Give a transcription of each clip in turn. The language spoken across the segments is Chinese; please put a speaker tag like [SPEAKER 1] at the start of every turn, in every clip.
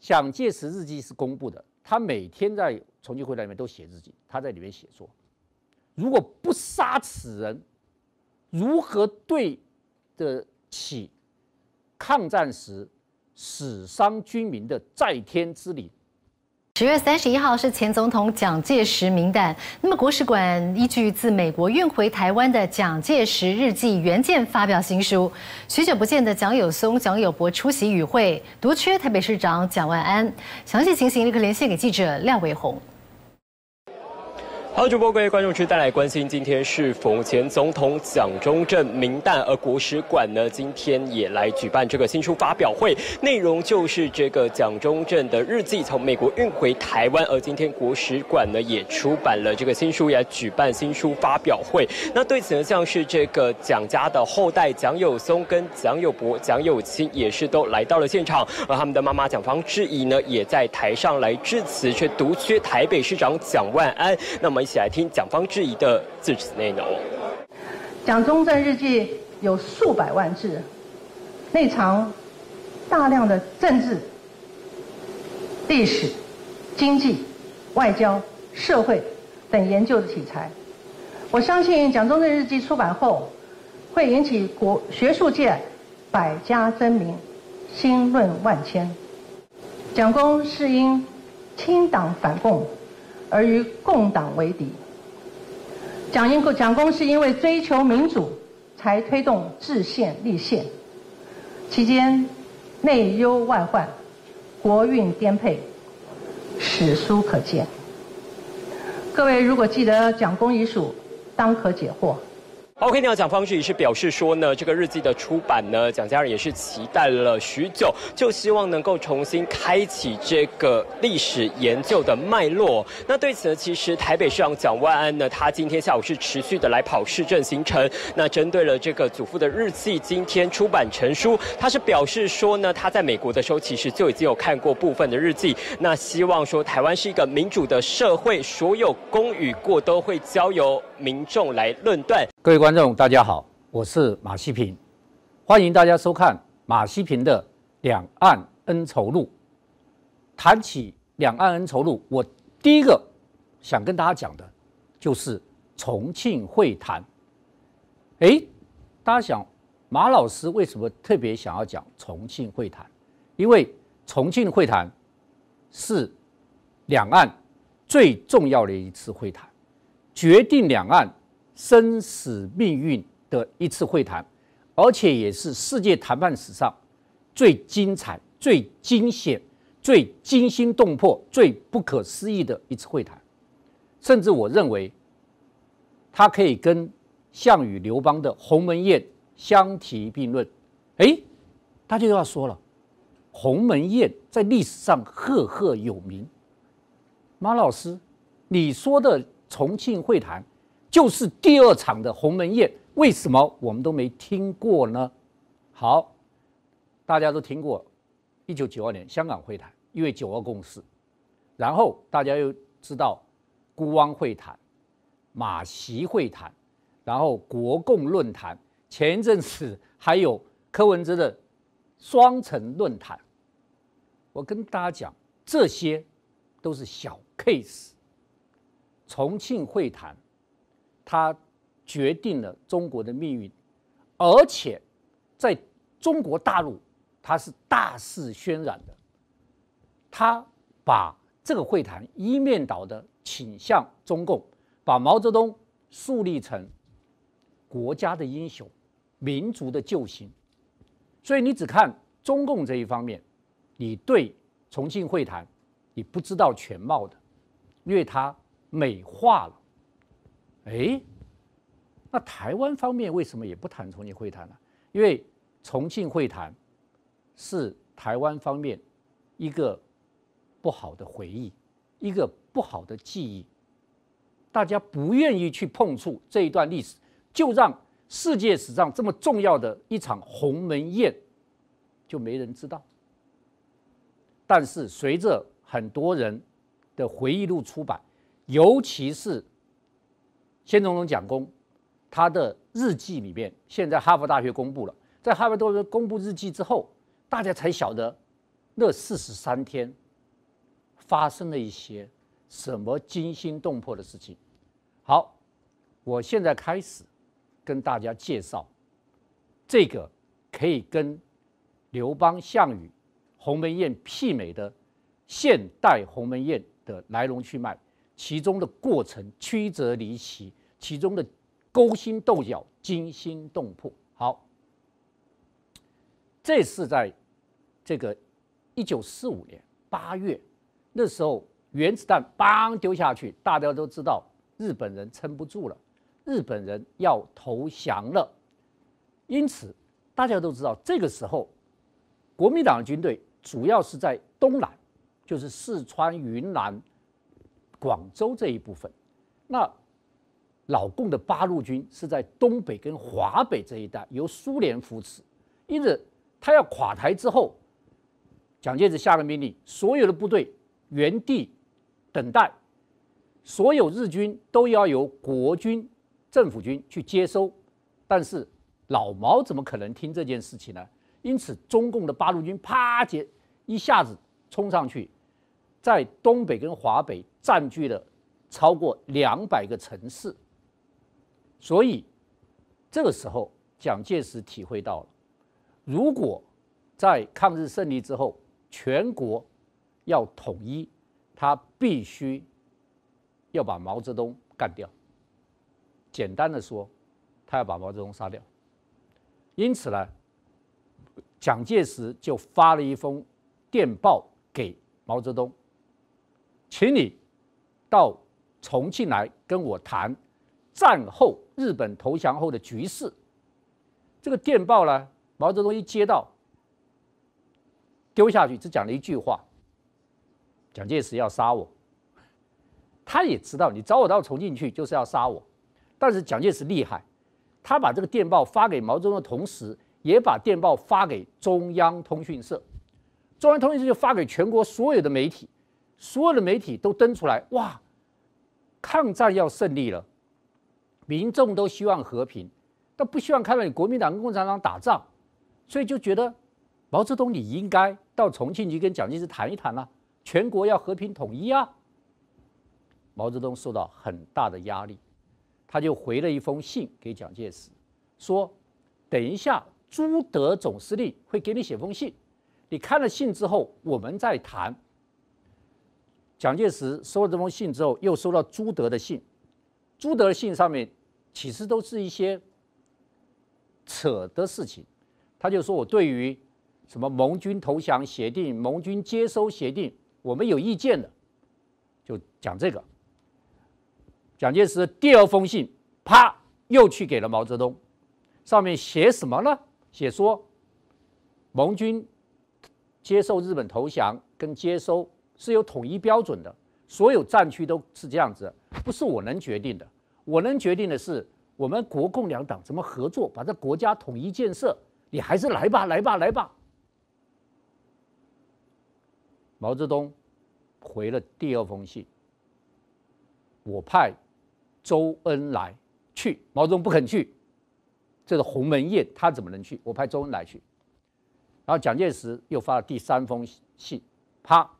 [SPEAKER 1] 蒋介石日记是公布的，他每天在重庆会谈里面都写日记，他在里面写作，如果不杀此人，如何对得起抗战时死伤军民的在天之灵？
[SPEAKER 2] 十月三十一号是前总统蒋介石名单。那么国史馆依据自美国运回台湾的蒋介石日记原件发表新书。许久不见的蒋友松、蒋友柏出席与会，独缺台北市长蒋万安。详细情形立刻连线给记者廖伟鸿。
[SPEAKER 3] 好，主播各位观众，去带来关心。今天是逢前总统蒋中正冥诞，而国史馆呢，今天也来举办这个新书发表会，内容就是这个蒋中正的日记从美国运回台湾。而今天国史馆呢也出版了这个新书，也举办新书发表会。那对此呢，像是这个蒋家的后代蒋友松跟蒋友柏、蒋友清也是都来到了现场，而他们的妈妈蒋方智怡呢也在台上来致辞，却独缺台北市长蒋万安。那么。一起来听蒋方智怡的致辞内容。
[SPEAKER 4] 蒋中正日记有数百万字，内藏大量的政治、历史、经济、外交、社会等研究的题材。我相信蒋中正日记出版后，会引起国学术界百家争鸣，新论万千。蒋公是因亲党反共。而与共党为敌。蒋英蒋公是因为追求民主，才推动制宪立宪，期间内忧外患，国运颠沛，史书可见。各位如果记得蒋公遗属，当可解惑。
[SPEAKER 3] OK，你好，蒋方智怡是表示说呢，这个日记的出版呢，蒋家人也是期待了许久，就希望能够重新开启这个历史研究的脉络。那对此呢，其实台北市长蒋万安呢，他今天下午是持续的来跑市政行程。那针对了这个祖父的日记，今天出版成书，他是表示说呢，他在美国的时候其实就已经有看过部分的日记。那希望说台湾是一个民主的社会，所有功与过都会交由民众来论断。
[SPEAKER 1] 各位观众，大家好，我是马西平，欢迎大家收看马西平的《两岸恩仇录》。谈起两岸恩仇录，我第一个想跟大家讲的，就是重庆会谈。诶，大家想，马老师为什么特别想要讲重庆会谈？因为重庆会谈是两岸最重要的一次会谈，决定两岸。生死命运的一次会谈，而且也是世界谈判史上最精彩、最惊险、最惊心动魄、最不可思议的一次会谈。甚至我认为，它可以跟项羽、刘邦的鸿门宴相提并论。哎，大家要说了，鸿门宴在历史上赫赫有名。马老师，你说的重庆会谈？就是第二场的鸿门宴，为什么我们都没听过呢？好，大家都听过，一九九二年香港会谈，因为九二共识，然后大家又知道孤汪会谈、马习会谈，然后国共论坛，前一阵子还有柯文哲的双城论坛。我跟大家讲，这些都是小 case，重庆会谈。它决定了中国的命运，而且在中国大陆，它是大肆渲染的。他把这个会谈一面倒的倾向中共，把毛泽东树立成国家的英雄、民族的救星。所以你只看中共这一方面，你对重庆会谈你不知道全貌的，因为它美化了。哎，那台湾方面为什么也不谈重庆会谈呢？因为重庆会谈是台湾方面一个不好的回忆，一个不好的记忆，大家不愿意去碰触这一段历史，就让世界史上这么重要的一场鸿门宴就没人知道。但是随着很多人的回忆录出版，尤其是先总统蒋公，他的日记里面，现在哈佛大学公布了，在哈佛大学公布日记之后，大家才晓得，那四十三天发生了一些什么惊心动魄的事情？好，我现在开始跟大家介绍这个可以跟刘邦、项羽鸿门宴媲美的现代鸿门宴的来龙去脉，其中的过程曲折离奇，其中的勾心斗角、惊心动魄。好，这是在这个一九四五年八月，那时候原子弹邦丢下去，大家都知道日本人撑不住了，日本人要投降了。因此，大家都知道这个时候，国民党军队主要是在东南，就是四川、云南、广州这一部分。那老共的八路军是在东北跟华北这一带，由苏联扶持。因此，他要垮台之后，蒋介石下了命令，所有的部队原地等待，所有日军都要由国军政府军去接收。但是老毛怎么可能听这件事情呢？因此，中共的八路军啪接一下子冲上去，在东北跟华北占据了超过两百个城市。所以，这个时候，蒋介石体会到了，如果在抗日胜利之后，全国要统一，他必须要把毛泽东干掉。简单的说，他要把毛泽东杀掉。因此呢，蒋介石就发了一封电报给毛泽东，请你到重庆来跟我谈。战后日本投降后的局势，这个电报呢，毛泽东一接到，丢下去，只讲了一句话：“蒋介石要杀我。”他也知道你找我到重庆去就是要杀我，但是蒋介石厉害，他把这个电报发给毛泽东的同时，也把电报发给中央通讯社，中央通讯社就发给全国所有的媒体，所有的媒体都登出来，哇，抗战要胜利了。民众都希望和平，但不希望看到你国民党跟共产党打仗，所以就觉得毛泽东你应该到重庆去跟蒋介石谈一谈啊，全国要和平统一啊。毛泽东受到很大的压力，他就回了一封信给蒋介石，说：“等一下朱德总司令会给你写封信，你看了信之后我们再谈。”蒋介石收了这封信之后，又收到朱德的信，朱德的信上面。其实都是一些扯的事情，他就说我对于什么盟军投降协定、盟军接收协定，我们有意见的，就讲这个。蒋介石第二封信，啪，又去给了毛泽东，上面写什么呢？写说盟军接受日本投降跟接收是有统一标准的，所有战区都是这样子，不是我能决定的。我能决定的是，我们国共两党怎么合作，把这国家统一建设。你还是来吧，来吧，来吧。毛泽东回了第二封信，我派周恩来去，毛泽东不肯去。这个鸿门宴他怎么能去？我派周恩来去。然后蒋介石又发了第三封信，啪，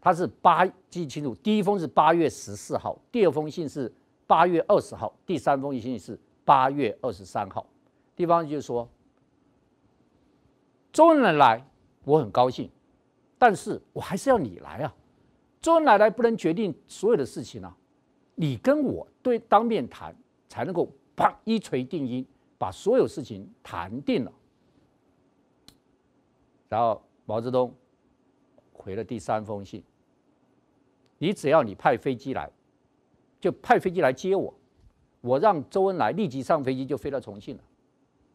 [SPEAKER 1] 他是八记清楚，第一封是八月十四号，第二封信是。八月二十号，第三封信是八月二十三号。地方就是说，周恩来来，我很高兴，但是我还是要你来啊。周恩来来不能决定所有的事情啊，你跟我对当面谈，才能够啪一锤定音，把所有事情谈定了。然后毛泽东回了第三封信，你只要你派飞机来。就派飞机来接我，我让周恩来立即上飞机就飞到重庆了，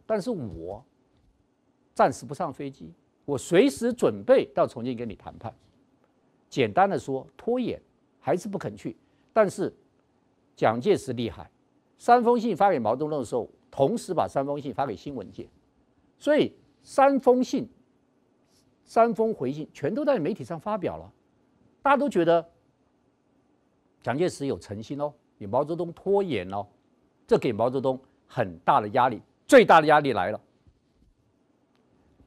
[SPEAKER 1] 但是我暂时不上飞机，我随时准备到重庆跟你谈判。简单的说，拖延还是不肯去。但是蒋介石厉害，三封信发给毛泽东的时候，同时把三封信发给新闻界，所以三封信、三封回信全都在媒体上发表了，大家都觉得。蒋介石有诚心哦，你毛泽东拖延哦，这给毛泽东很大的压力。最大的压力来了，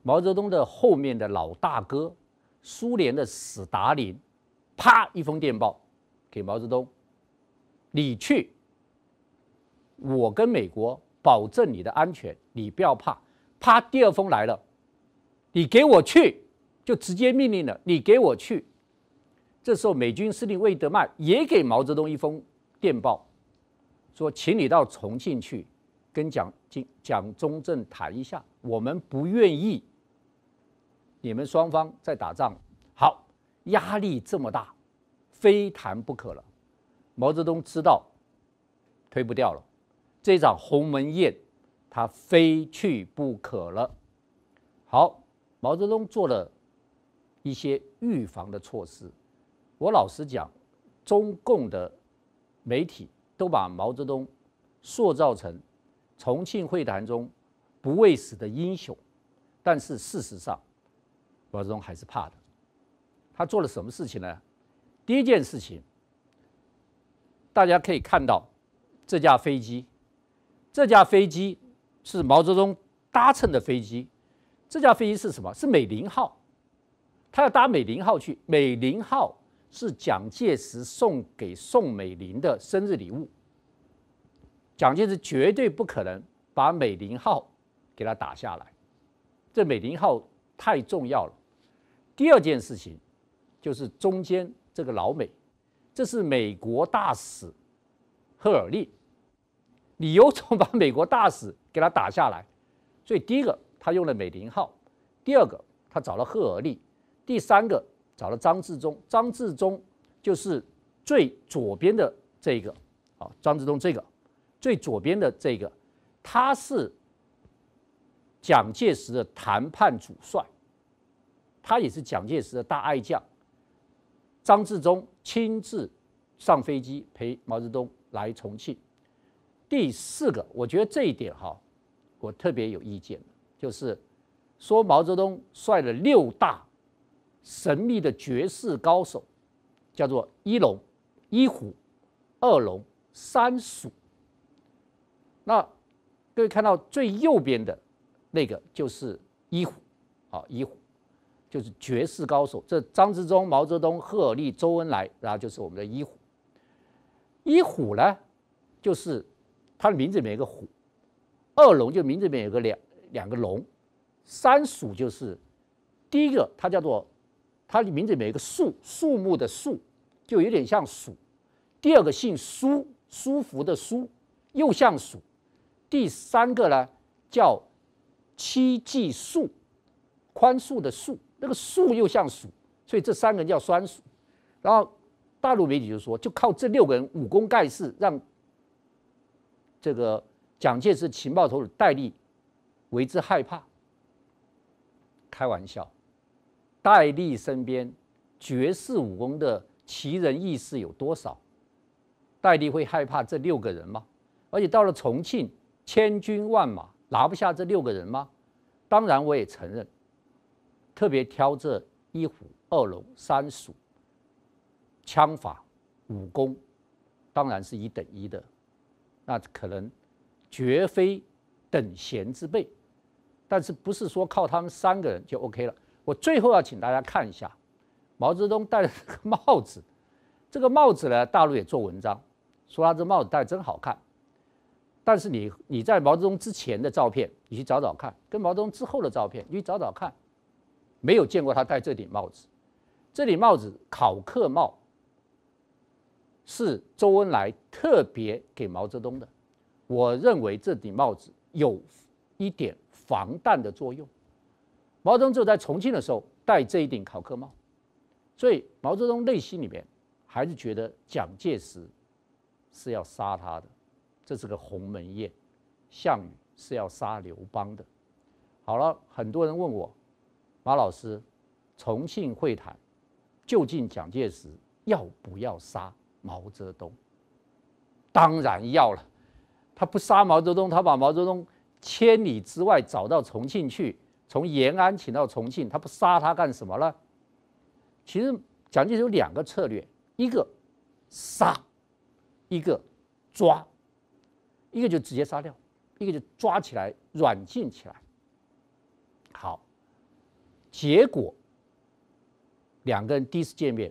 [SPEAKER 1] 毛泽东的后面的老大哥苏联的史达林，啪一封电报给毛泽东，你去，我跟美国保证你的安全，你不要怕。啪，第二封来了，你给我去，就直接命令了，你给我去。这时候，美军司令魏德曼也给毛泽东一封电报，说，请你到重庆去跟蒋经蒋中正谈一下，我们不愿意你们双方在打仗。好，压力这么大，非谈不可了。毛泽东知道推不掉了，这场鸿门宴他非去不可了。好，毛泽东做了一些预防的措施。我老实讲，中共的媒体都把毛泽东塑造成重庆会谈中不畏死的英雄，但是事实上，毛泽东还是怕的。他做了什么事情呢？第一件事情，大家可以看到这架飞机，这架飞机是毛泽东搭乘的飞机。这架飞机是什么？是美林号，他要搭美林号去，美林号。是蒋介石送给宋美龄的生日礼物。蒋介石绝对不可能把美龄号给他打下来，这美龄号太重要了。第二件事情就是中间这个老美，这是美国大使赫尔利，你有种把美国大使给他打下来。所以第一个他用了美龄号，第二个他找了赫尔利，第三个。找了张治中，张治中就是最左边的这个，啊，张治中这个最左边的这个，他是蒋介石的谈判主帅，他也是蒋介石的大爱将。张治中亲自上飞机陪毛泽东来重庆。第四个，我觉得这一点哈，我特别有意见，就是说毛泽东率了六大。神秘的绝世高手，叫做一龙、一虎、二龙、三鼠。那各位看到最右边的那个就是一虎，啊，一虎就是绝世高手。这张之洞、毛泽东、贺尔立、周恩来，然后就是我们的一虎。一虎呢，就是他的名字里面有个虎；二龙就名字里面有个两两个龙；三鼠就是第一个，它叫做。他的名字里面有个树，树木的树，就有点像鼠。第二个姓舒，舒服的舒，又像鼠。第三个呢，叫戚继树，宽恕的恕，那个树又像鼠，所以这三个人叫酸鼠。然后大陆媒体就说，就靠这六个人武功盖世，让这个蒋介石情报头子戴笠为之害怕。开玩笑。戴笠身边绝世武功的奇人异士有多少？戴笠会害怕这六个人吗？而且到了重庆，千军万马拿不下这六个人吗？当然，我也承认，特别挑这一虎、二龙、三鼠，枪法、武功当然是一等一的，那可能绝非等闲之辈。但是不是说靠他们三个人就 OK 了？我最后要请大家看一下毛泽东戴的这个帽子，这个帽子呢，大陆也做文章，说他这帽子戴真好看。但是你你在毛泽东之前的照片，你去找找看，跟毛泽东之后的照片，你去找找看，没有见过他戴这顶帽子。这顶帽子考克帽，是周恩来特别给毛泽东的。我认为这顶帽子有一点防弹的作用。毛泽东只有在重庆的时候戴这一顶考克帽，所以毛泽东内心里面还是觉得蒋介石是要杀他的，这是个鸿门宴，项羽是要杀刘邦的。好了，很多人问我，马老师，重庆会谈究竟蒋介石要不要杀毛泽东？当然要了，他不杀毛泽东，他把毛泽东千里之外找到重庆去。从延安请到重庆，他不杀他干什么呢？其实蒋介石有两个策略：一个杀，一个抓。一个就直接杀掉，一个就抓起来软禁起来。好，结果两个人第一次见面，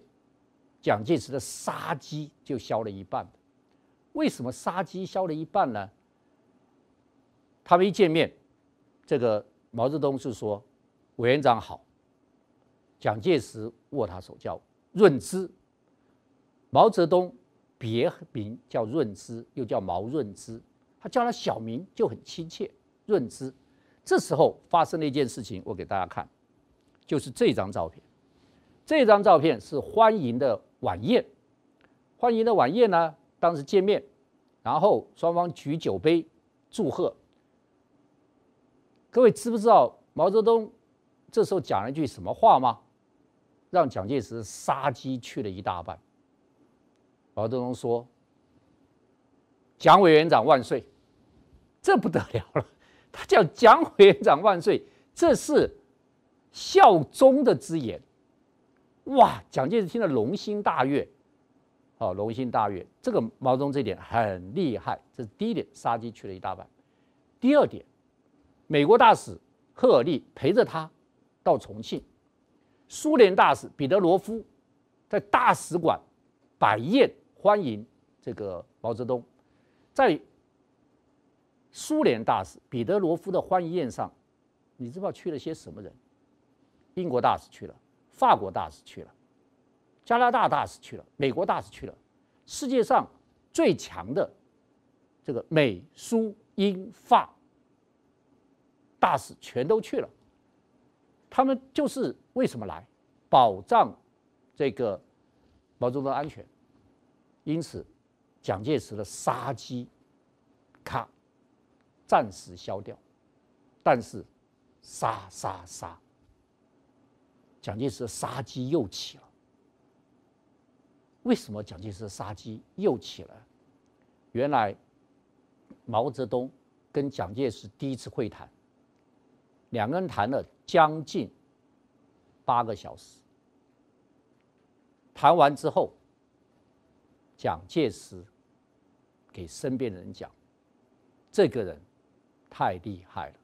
[SPEAKER 1] 蒋介石的杀机就消了一半。为什么杀机消了一半呢？他们一见面，这个毛泽东是说：“委员长好。”蒋介石握他手叫润之。毛泽东别名叫润之，又叫毛润之，他叫他小名就很亲切，润之。这时候发生了一件事情，我给大家看，就是这张照片。这张照片是欢迎的晚宴，欢迎的晚宴呢，当时见面，然后双方举酒杯祝贺。各位知不知道毛泽东这时候讲了一句什么话吗？让蒋介石杀鸡去了一大半。毛泽东说：“蒋委员长万岁！”这不得了了。他叫蒋委员长万岁，这是效忠的之言。哇，蒋介石听了龙心大悦，哦，龙心大悦。这个毛泽东这点很厉害，这是第一点，杀鸡去了一大半。第二点，美国大使赫尔利陪着他到重庆，苏联大使彼得罗夫在大使馆摆宴欢迎这个毛泽东，在。苏联大使彼得罗夫的欢迎宴上，你知道去了些什么人？英国大使去了，法国大使去了，加拿大大使去了，美国大使去了，世界上最强的这个美苏英法大使全都去了。他们就是为什么来？保障这个毛泽东安全。因此，蒋介石的杀机，咔。暂时消掉，但是杀杀杀，蒋介石的杀机又起了。为什么蒋介石的杀机又起了？原来毛泽东跟蒋介石第一次会谈，两个人谈了将近八个小时。谈完之后，蒋介石给身边的人讲：“这个人。”太厉害了，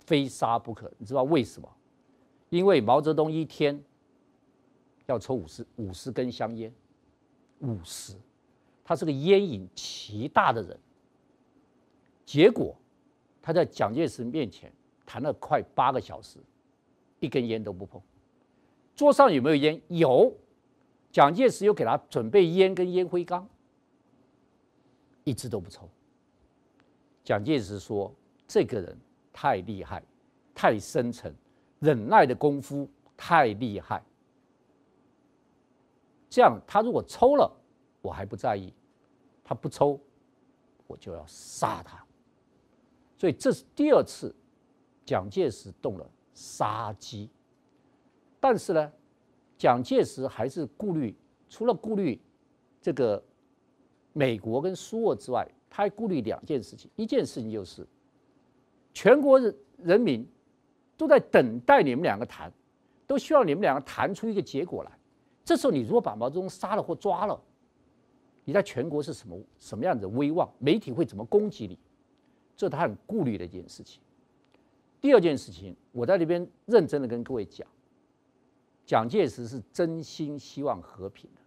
[SPEAKER 1] 非杀不可。你知道为什么？因为毛泽东一天要抽五十五十根香烟，五十，他是个烟瘾极大的人。结果他在蒋介石面前谈了快八个小时，一根烟都不碰。桌上有没有烟？有。蒋介石又给他准备烟跟烟灰缸，一支都不抽。蒋介石说：“这个人太厉害，太深沉，忍耐的功夫太厉害。这样，他如果抽了，我还不在意；他不抽，我就要杀他。所以，这是第二次蒋介石动了杀机。但是呢，蒋介石还是顾虑，除了顾虑这个美国跟苏俄之外。”他还顾虑两件事情，一件事情就是，全国人人民都在等待你们两个谈，都需要你们两个谈出一个结果来。这时候你如果把毛泽东杀了或抓了，你在全国是什么什么样的威望？媒体会怎么攻击你？这是他很顾虑的一件事情。第二件事情，我在这边认真的跟各位讲，蒋介石是真心希望和平的，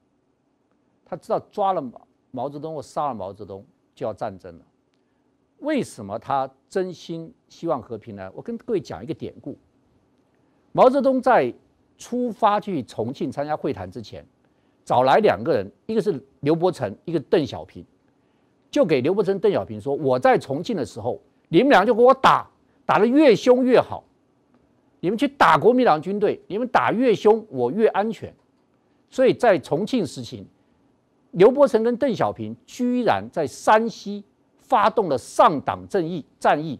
[SPEAKER 1] 他知道抓了毛毛泽东或杀了毛泽东。就要战争了，为什么他真心希望和平呢？我跟各位讲一个典故。毛泽东在出发去重庆参加会谈之前，找来两个人，一个是刘伯承，一个邓小平，就给刘伯承、邓小平说：“我在重庆的时候，你们俩就给我打，打得越凶越好。你们去打国民党军队，你们打越凶，我越安全。所以在重庆实行。”刘伯承跟邓小平居然在山西发动了上党正义战役，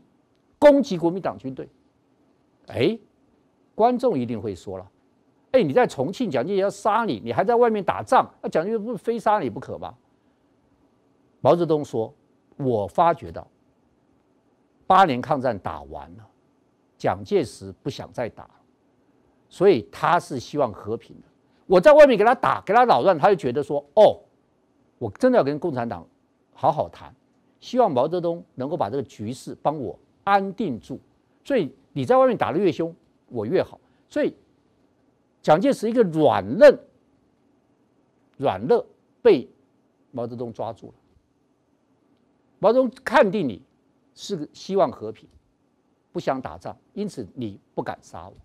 [SPEAKER 1] 攻击国民党军队。哎，观众一定会说了，哎，你在重庆，蒋介石要杀你，你还在外面打仗，那蒋介石不是非杀你不可吗？毛泽东说：“我发觉到，八年抗战打完了，蒋介石不想再打，所以他是希望和平的。我在外面给他打，给他扰乱，他就觉得说，哦。”我真的要跟共产党好好谈，希望毛泽东能够把这个局势帮我安定住。所以你在外面打得越凶，我越好。所以蒋介石一个软嫩、软弱被毛泽东抓住了。毛泽东看定你是个希望和平，不想打仗，因此你不敢杀我。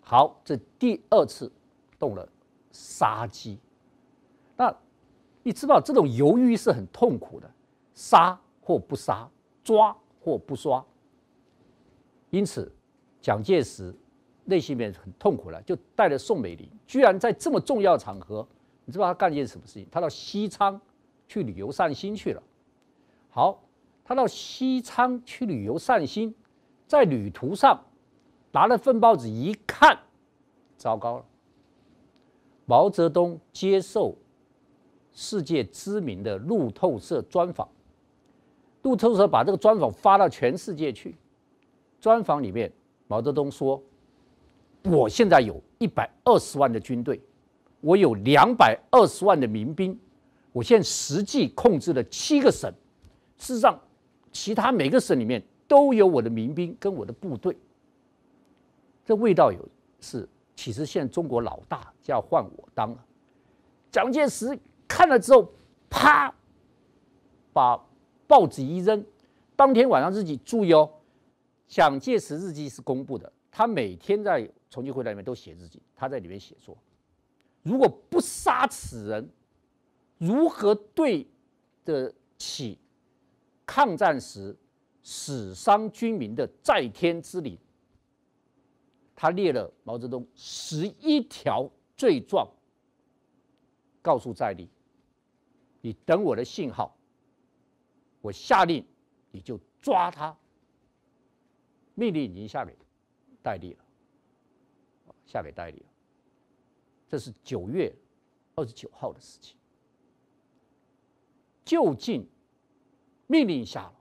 [SPEAKER 1] 好，这第二次动了杀机。那你知道这种犹豫是很痛苦的，杀或不杀，抓或不抓。因此，蒋介石内心里面很痛苦了，就带着宋美龄，居然在这么重要场合，你知道他干一件什么事情？他到西昌去旅游散心去了。好，他到西昌去旅游散心，在旅途上。拿了份报纸一看，糟糕了！毛泽东接受世界知名的路透社专访，路透社把这个专访发到全世界去。专访里面，毛泽东说：“我现在有一百二十万的军队，我有两百二十万的民兵，我现在实际控制了七个省，事实上，其他每个省里面都有我的民兵跟我的部队。”这味道有是，其实现在中国老大就要换我当了。蒋介石看了之后，啪，把报纸一扔。当天晚上日记注意哦，蒋介石日记是公布的，他每天在重庆会谈里面都写日记，他在里面写说，如果不杀此人，如何对得起抗战时死伤军民的在天之灵？他列了毛泽东十一条罪状，告诉戴笠：“你等我的信号，我下令你就抓他。”命令已经下给戴笠了，下给戴笠了。这是九月二十九号的事情。究竟命令下了，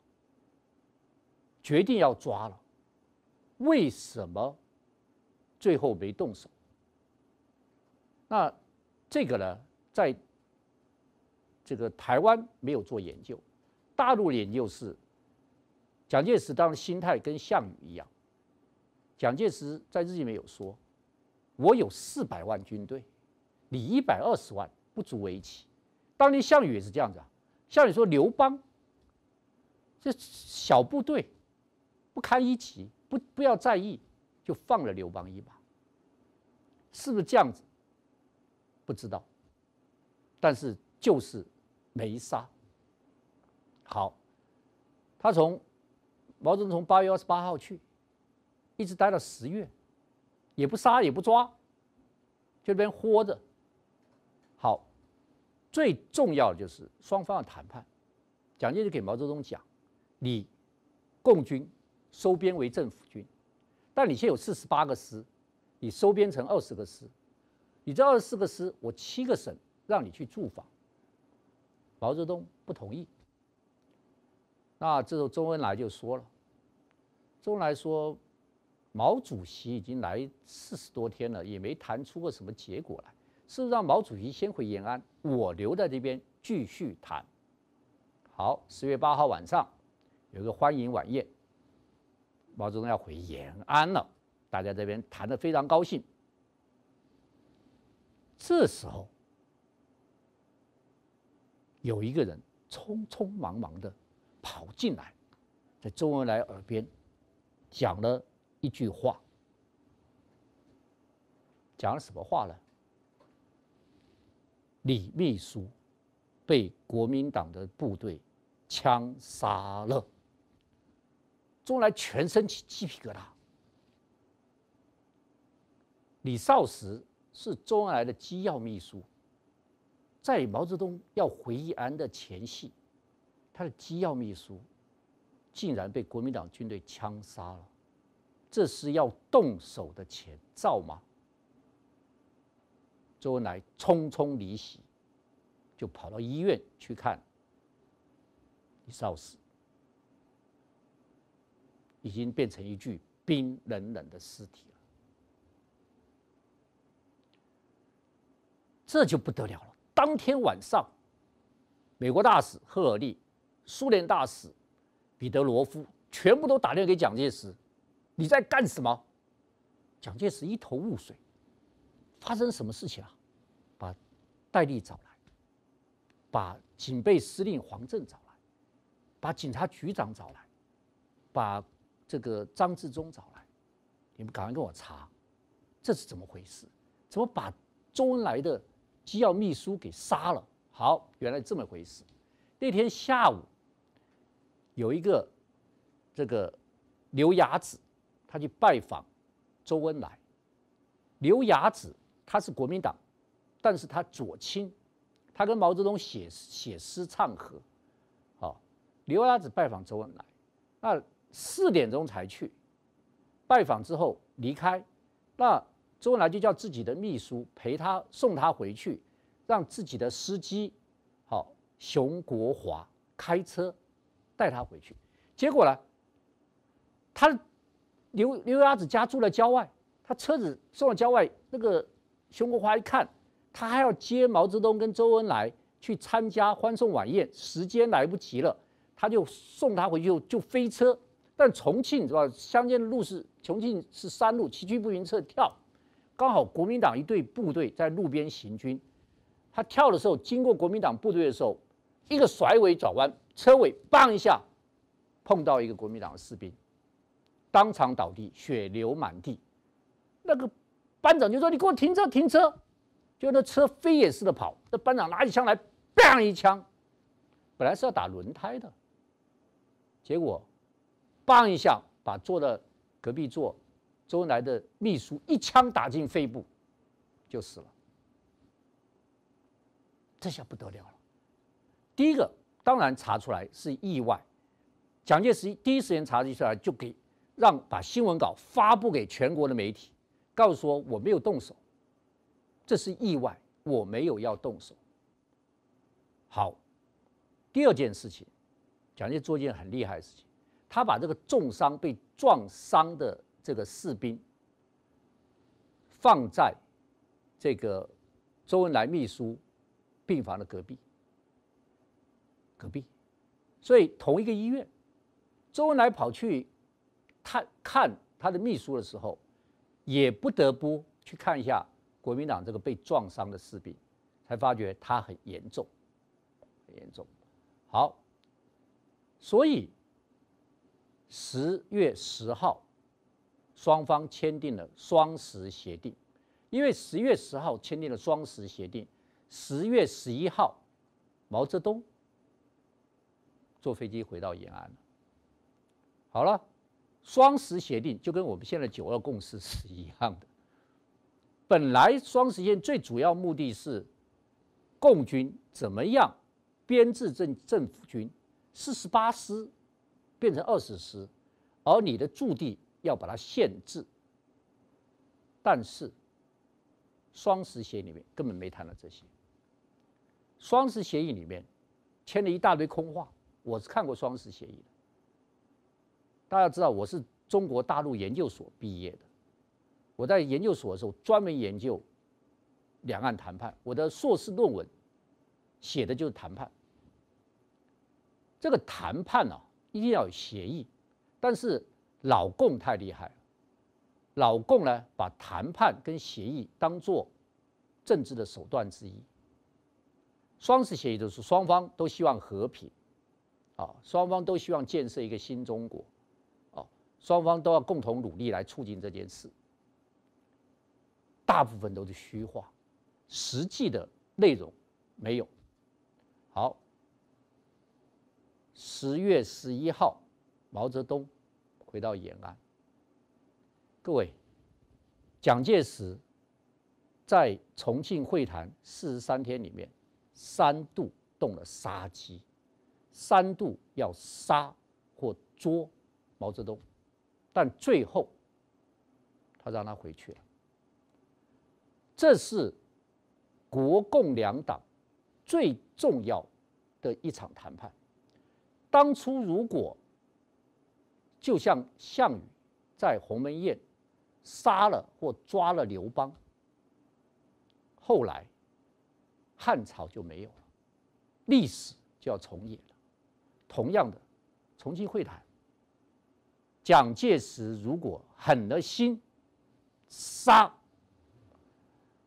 [SPEAKER 1] 决定要抓了，为什么？最后没动手。那这个呢，在这个台湾没有做研究，大陆的研究是，蒋介石当时心态跟项羽一样。蒋介石在日记里面有说：“我有四百万军队，你一百二十万不足为奇。”当年项羽也是这样子啊。像你说：“刘邦这小部队不堪一击，不不要在意，就放了刘邦一马。”是不是这样子？不知道，但是就是没杀。好，他从毛泽东从八月二十八号去，一直待到十月，也不杀也不抓，就这边活着。最重要的就是双方的谈判。蒋介石给毛泽东讲：“你共军收编为政府军，但你现在有四十八个师。”你收编成二十个师，你这二十四个师，我七个省让你去驻防。毛泽东不同意。那这时候周恩来就说了，周恩来说，毛主席已经来四十多天了，也没谈出个什么结果来，是让毛主席先回延安，我留在这边继续谈？好，十月八号晚上有个欢迎晚宴，毛泽东要回延安了。大家这边谈得非常高兴。这时候，有一个人匆匆忙忙的跑进来，在周恩来耳边讲了一句话。讲了什么话呢？李秘书被国民党的部队枪杀了。周恩来全身起鸡皮疙瘩。李少时是周恩来的机要秘书，在毛泽东要回延安的前夕，他的机要秘书竟然被国民党军队枪杀了，这是要动手的前兆吗？周恩来匆匆离席，就跑到医院去看李少时，已经变成一具冰冷冷的尸体了。这就不得了了。当天晚上，美国大使赫尔利、苏联大使彼得罗夫全部都打电话给蒋介石：“你在干什么？蒋介石一头雾水，发生什么事情啊？戴笠找来，把警备司令黄震找来，把警察局长找来，把这个张治中找来，你们赶快跟我查，这是怎么回事？怎么把周恩来的机要秘书给杀了？好，原来这么回事。那天下午，有一个这个刘亚子，他去拜访周恩来。刘亚子他是国民党，但是他左倾，他跟毛泽东写写诗唱和。好，刘亚子拜访周恩来，那四点钟才去，拜访之后离开，那周恩来就叫自己的秘书陪他送他回去。让自己的司机，好熊国华开车带他回去。结果呢，他刘刘亚子家住在郊外，他车子送到郊外，那个熊国华一看，他还要接毛泽东跟周恩来去参加欢送晚宴，时间来不及了，他就送他回去就就飞车。但重庆是吧？乡间的路是重庆是山路，崎岖不平，侧跳，刚好国民党一队部队在路边行军。他跳的时候，经过国民党部队的时候，一个甩尾转弯，车尾“砰”一下碰到一个国民党的士兵，当场倒地，血流满地。那个班长就说：“你给我停车，停车！”就那车飞也似的跑。那班长拿起枪来，“砰”一枪，本来是要打轮胎的，结果“砰”一下把坐的隔壁座周恩来的秘书一枪打进肺部，就死了。这下不得了了。第一个当然查出来是意外，蒋介石第一时间查出来就给让把新闻稿发布给全国的媒体，告诉说我没有动手，这是意外，我没有要动手。好，第二件事情，蒋介石做一件很厉害的事情，他把这个重伤被撞伤的这个士兵放在这个周恩来秘书。病房的隔壁，隔壁，所以同一个医院，周恩来跑去看看他的秘书的时候，也不得不去看一下国民党这个被撞伤的士兵，才发觉他很严重，很严重。好，所以十月十号，双方签订了双十协定，因为十月十号签订了双十协定。十月十一号，毛泽东坐飞机回到延安了。好了，双十协定就跟我们现在九二共识是一样的。本来双十协定最主要目的是，共军怎么样编制政政府军，四十八师变成二十师，而你的驻地要把它限制。但是双十协议里面根本没谈到这些。双十协议里面签了一大堆空话，我是看过双十协议的。大家知道我是中国大陆研究所毕业的，我在研究所的时候专门研究两岸谈判，我的硕士论文写的就是谈判。这个谈判啊，一定要有协议，但是老共太厉害了，老共呢把谈判跟协议当做政治的手段之一。双十协议就是双方都希望和平，啊，双方都希望建设一个新中国，啊，双方都要共同努力来促进这件事。大部分都是虚话，实际的内容没有。好，十月十一号，毛泽东回到延安。各位，蒋介石在重庆会谈四十三天里面。三度动了杀机，三度要杀或捉毛泽东，但最后他让他回去了。这是国共两党最重要的一场谈判。当初如果就像项羽在鸿门宴杀了或抓了刘邦，后来。汉朝就没有了，历史就要重演了。同样的，重庆会谈，蒋介石如果狠了心，杀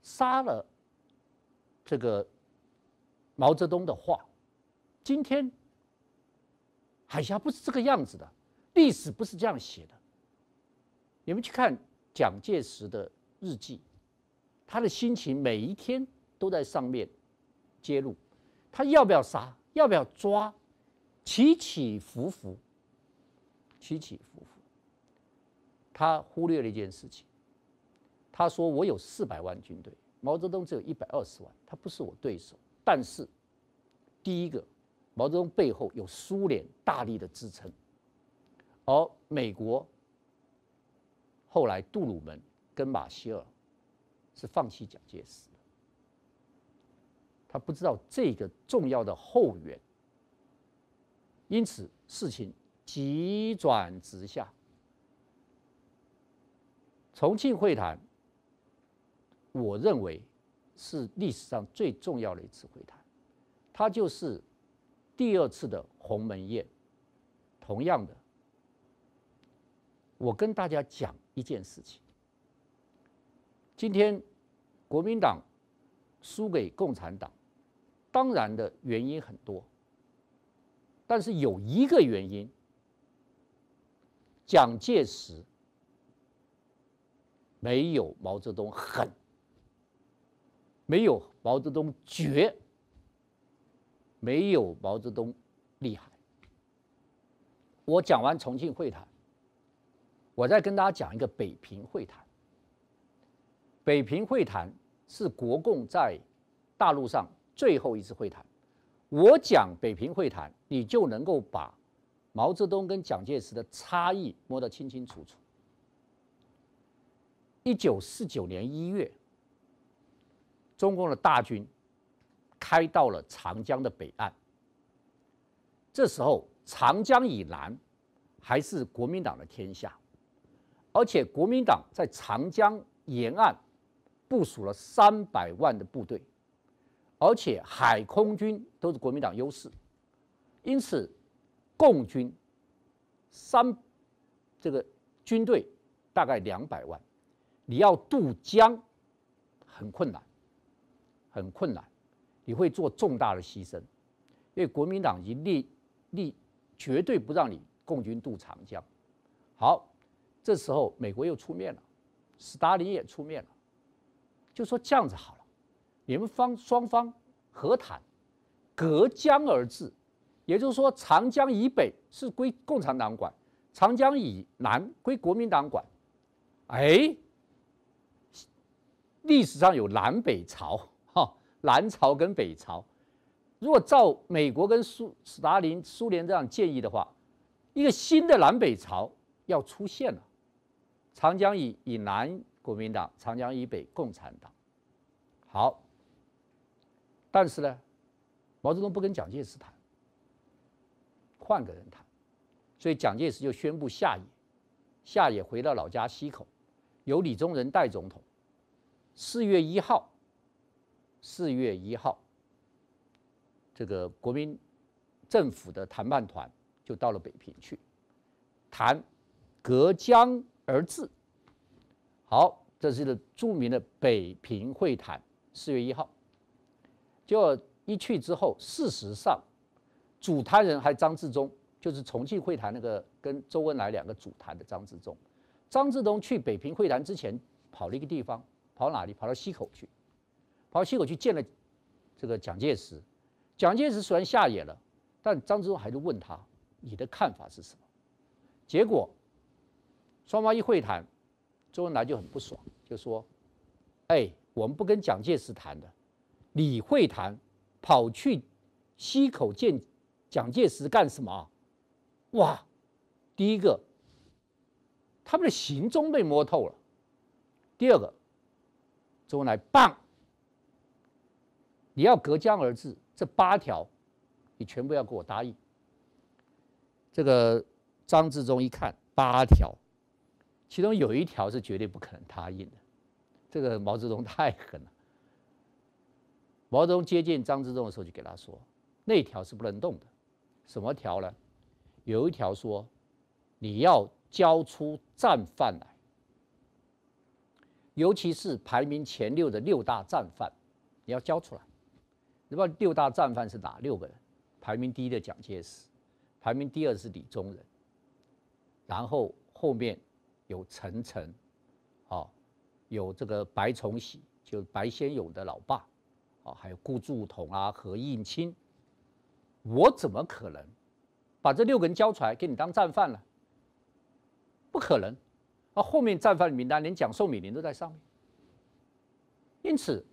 [SPEAKER 1] 杀了这个毛泽东的话，今天海峡不是这个样子的，历史不是这样写的。你们去看蒋介石的日记，他的心情每一天都在上面揭露，他要不要杀，要不要抓，起起伏伏，起起伏伏。他忽略了一件事情，他说：“我有四百万军队，毛泽东只有一百二十万，他不是我对手。但是，第一个，毛泽东背后有苏联大力的支撑，而美国后来杜鲁门跟马歇尔是放弃蒋介石的，他不知道这个重要的后援，因此事情急转直下。”重庆会谈，我认为是历史上最重要的一次会谈，它就是第二次的鸿门宴。同样的，我跟大家讲一件事情：今天国民党输给共产党，当然的原因很多，但是有一个原因，蒋介石。没有毛泽东狠，没有毛泽东绝，没有毛泽东厉害。我讲完重庆会谈，我再跟大家讲一个北平会谈。北平会谈是国共在大陆上最后一次会谈。我讲北平会谈，你就能够把毛泽东跟蒋介石的差异摸得清清楚楚。一九四九年一月，中共的大军开到了长江的北岸。这时候，长江以南还是国民党的天下，而且国民党在长江沿岸部署了三百万的部队，而且海空军都是国民党优势，因此，共军三这个军队大概两百万。你要渡江，很困难，很困难，你会做重大的牺牲，因为国民党已经立立绝对不让你共军渡长江。好，这时候美国又出面了，斯大林也出面了，就说这样子好了，你们方双方和谈，隔江而治，也就是说长江以北是归共产党管，长江以南归国民党管，哎。历史上有南北朝，南朝跟北朝。如果照美国跟苏斯大林、苏联这样建议的话，一个新的南北朝要出现了。长江以以南国民党，长江以北共产党。好，但是呢，毛泽东不跟蒋介石谈，换个人谈，所以蒋介石就宣布下野，下野回到老家溪口，由李宗仁代总统。四月一号，四月一号，这个国民政府的谈判团就到了北平去谈隔江而治。好，这是个著名的北平会谈。四月一号，就一去之后，事实上主谈人还张治中，就是重庆会谈那个跟周恩来两个主谈的张治中。张治中去北平会谈之前，跑了一个地方。跑哪里？跑到溪口去，跑到溪口去见了这个蒋介石。蒋介石虽然下野了，但张之洞还是问他：“你的看法是什么？”结果双方一会谈，周恩来就很不爽，就说：“哎，我们不跟蒋介石谈的，你会谈，跑去溪口见蒋介石干什么？”哇，第一个，他们的行踪被摸透了；第二个。周恩来棒，你要隔江而治，这八条，你全部要给我答应。这个张治中一看八条，其中有一条是绝对不可能答应的。这个毛泽东太狠了。毛泽东接见张治中的时候，就给他说，那条是不能动的。什么条呢？有一条说，你要交出战犯来。尤其是排名前六的六大战犯，你要交出来。你知道六大战犯是哪六个人？排名第一的蒋介石，排名第二是李宗仁，然后后面有陈诚，哦，有这个白崇禧，就白先勇的老爸，哦，还有顾祝同啊、何应钦，我怎么可能把这六个人交出来给你当战犯呢？不可能。啊，后面战犯的名单连蒋宋美龄都在上面，因此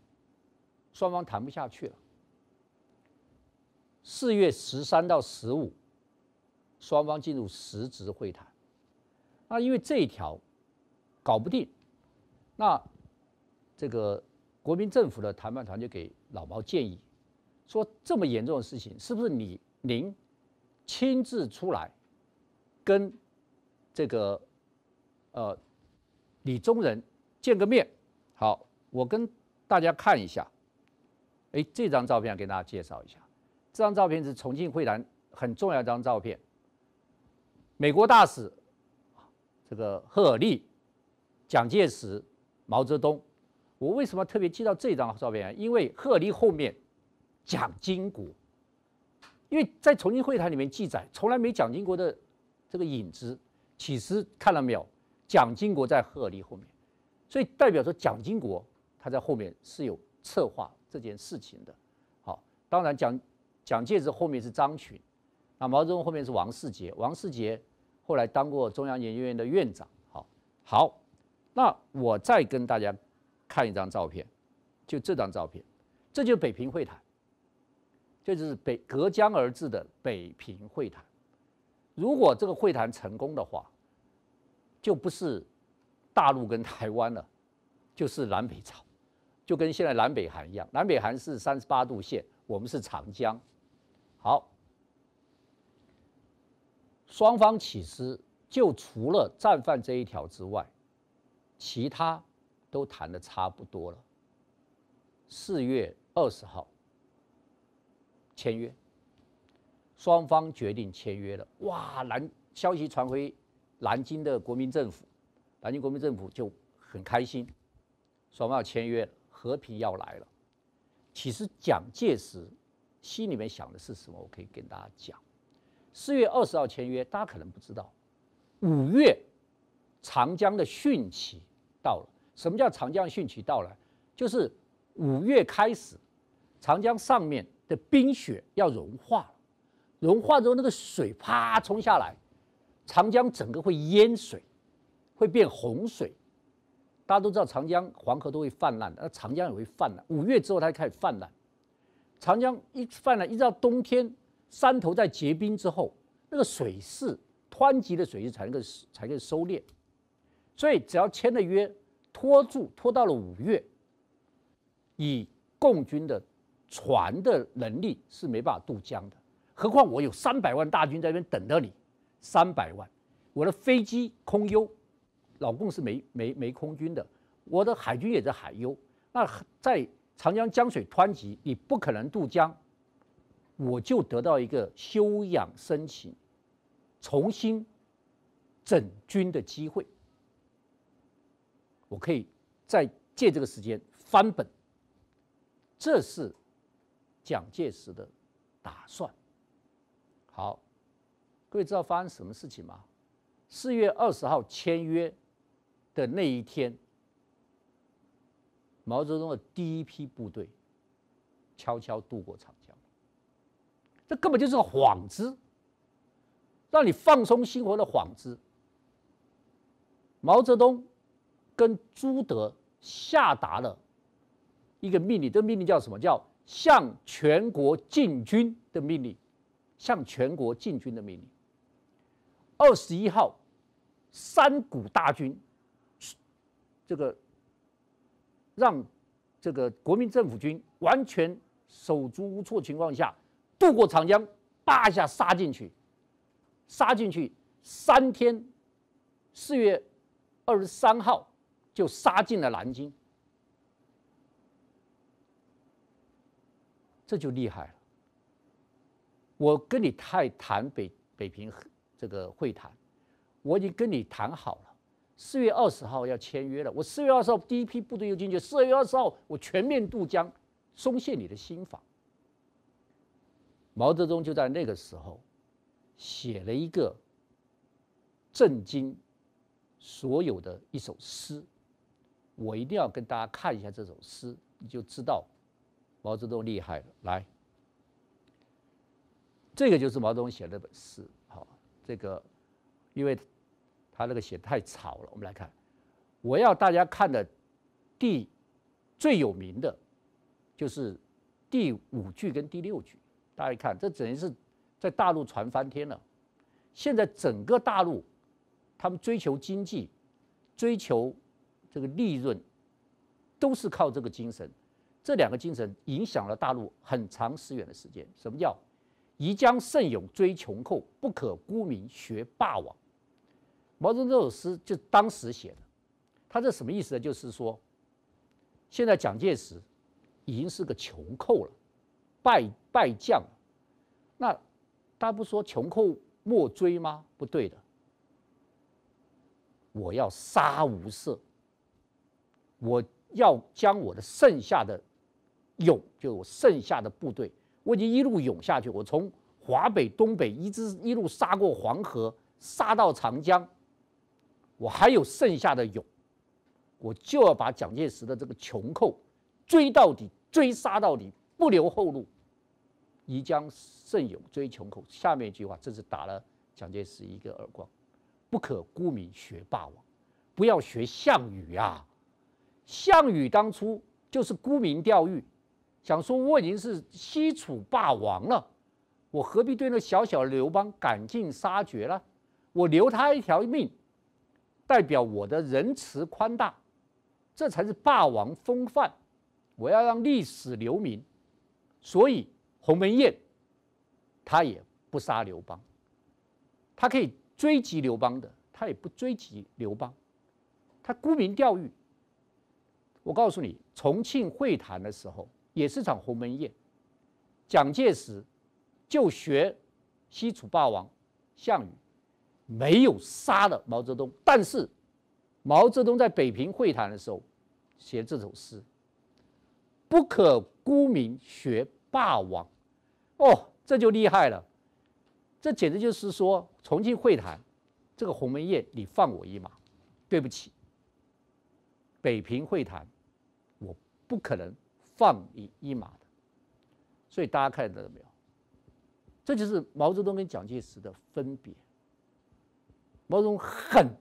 [SPEAKER 1] 双方谈不下去了。四月十三到十五，双方进入实质会谈。那因为这一条搞不定，那这个国民政府的谈判团就给老毛建议，说这么严重的事情，是不是你您亲自出来跟这个呃李宗仁见个面？好，我跟大家看一下，哎，这张照片给大家介绍一下。这张照片是重庆会谈很重要一张照片。美国大使这个赫尔利、蒋介石、毛泽东。我为什么特别记到这张照片啊？因为赫尔利后面蒋经国，因为在重庆会谈里面记载从来没蒋经国的这个影子。其实看到没有，蒋经国在赫尔利后面，所以代表说蒋经国他在后面是有策划这件事情的。好，当然蒋。蒋介石后面是张群，那毛泽东后面是王世杰。王世杰后来当过中央研究院的院长。好，好，那我再跟大家看一张照片，就这张照片，这就是北平会谈，这就是北隔江而治的北平会谈。如果这个会谈成功的话，就不是大陆跟台湾了，就是南北朝，就跟现在南北韩一样，南北韩是三十八度线，我们是长江。好，双方其实就除了战犯这一条之外，其他都谈的差不多了。四月二十号签约，双方决定签约了。哇，南消息传回南京的国民政府，南京国民政府就很开心，双方要签约了，和平要来了。其实蒋介石。心里面想的是什么？我可以跟大家讲。四月二十号签约，大家可能不知道。五月，长江的汛期到了。什么叫长江汛期到了？就是五月开始，长江上面的冰雪要融化了，融化之后那个水啪冲下来，长江整个会淹水，会变洪水。大家都知道长江、黄河都会泛滥，那长江也会泛滥。五月之后，它就开始泛滥。长江一泛滥，一直到冬天，山头在结冰之后，那个水势湍急的水势才能够才可以收敛。所以只要签了约，拖住拖到了五月，以共军的船的能力是没办法渡江的。何况我有三百万大军在那边等着你，三百万，我的飞机空优，老共是没没没空军的，我的海军也在海优，那在。长江江水湍急，你不可能渡江，我就得到一个休养生息、重新整军的机会。我可以再借这个时间翻本，这是蒋介石的打算。好，各位知道发生什么事情吗？四月二十号签约的那一天。毛泽东的第一批部队悄悄渡过长江，这根本就是个幌子，让你放松心活的幌子。毛泽东跟朱德下达了一个命令，这个命令叫什么？叫向全国进军的命令，向全国进军的命令。二十一号，三股大军，这个。让这个国民政府军完全手足无措情况下渡过长江，叭一下杀进去，杀进去三天，四月二十三号就杀进了南京，这就厉害了。我跟你太谈北北平这个会谈，我已经跟你谈好了，四月二十号要签约了，我四月二十号第一批部队又进去，四月二十号我全面渡江，松懈你的心防。毛泽东就在那个时候写了一个震惊所有的一首诗，我一定要跟大家看一下这首诗，你就知道毛泽东厉害了。来，这个就是毛泽东写的那本诗。好，这个因为他那个写太草了，我们来看，我要大家看的第最有名的就是第五句跟第六句。大家看，这等于是在大陆传翻天了。现在整个大陆，他们追求经济，追求这个利润，都是靠这个精神。这两个精神影响了大陆很长时远的时间。什么叫“宜将胜勇追穷寇，不可沽名学霸王”？毛泽东这首诗就当时写的。他这什么意思呢？就是说，现在蒋介石已经是个穷寇了。败败将，那大家不说穷寇莫追吗？不对的，我要杀无赦，我要将我的剩下的勇，就我剩下的部队，我已经一路勇下去，我从华北、东北一直一路杀过黄河，杀到长江，我还有剩下的勇，我就要把蒋介石的这个穷寇追到底，追杀到底，不留后路。宜将胜勇追穷寇，下面一句话这是打了蒋介石一个耳光。不可沽名学霸王，不要学项羽啊！项羽当初就是沽名钓誉，想说我已经是西楚霸王了，我何必对那小小刘邦赶尽杀绝了？我留他一条命，代表我的仁慈宽大，这才是霸王风范。我要让历史留名，所以。鸿门宴，他也不杀刘邦，他可以追击刘邦的，他也不追击刘邦，他沽名钓誉。我告诉你，重庆会谈的时候也是场鸿门宴，蒋介石就学西楚霸王项羽，没有杀了毛泽东，但是毛泽东在北平会谈的时候写这首诗：不可沽名学霸王。哦，这就厉害了，这简直就是说，重庆会谈这个鸿门宴，你放我一马，对不起，北平会谈，我不可能放你一马的。所以大家看到了没有？这就是毛泽东跟蒋介石的分别。毛泽东很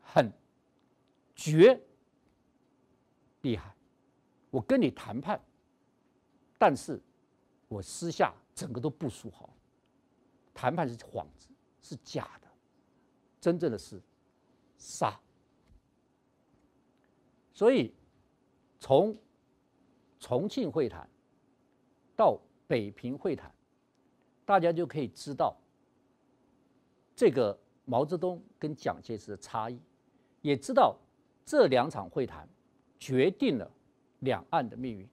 [SPEAKER 1] 很绝厉害，我跟你谈判，但是。我私下整个都部署好，谈判是幌子，是假的，真正的是杀。所以从重庆会谈到北平会谈，大家就可以知道这个毛泽东跟蒋介石的差异，也知道这两场会谈决定了两岸的命运。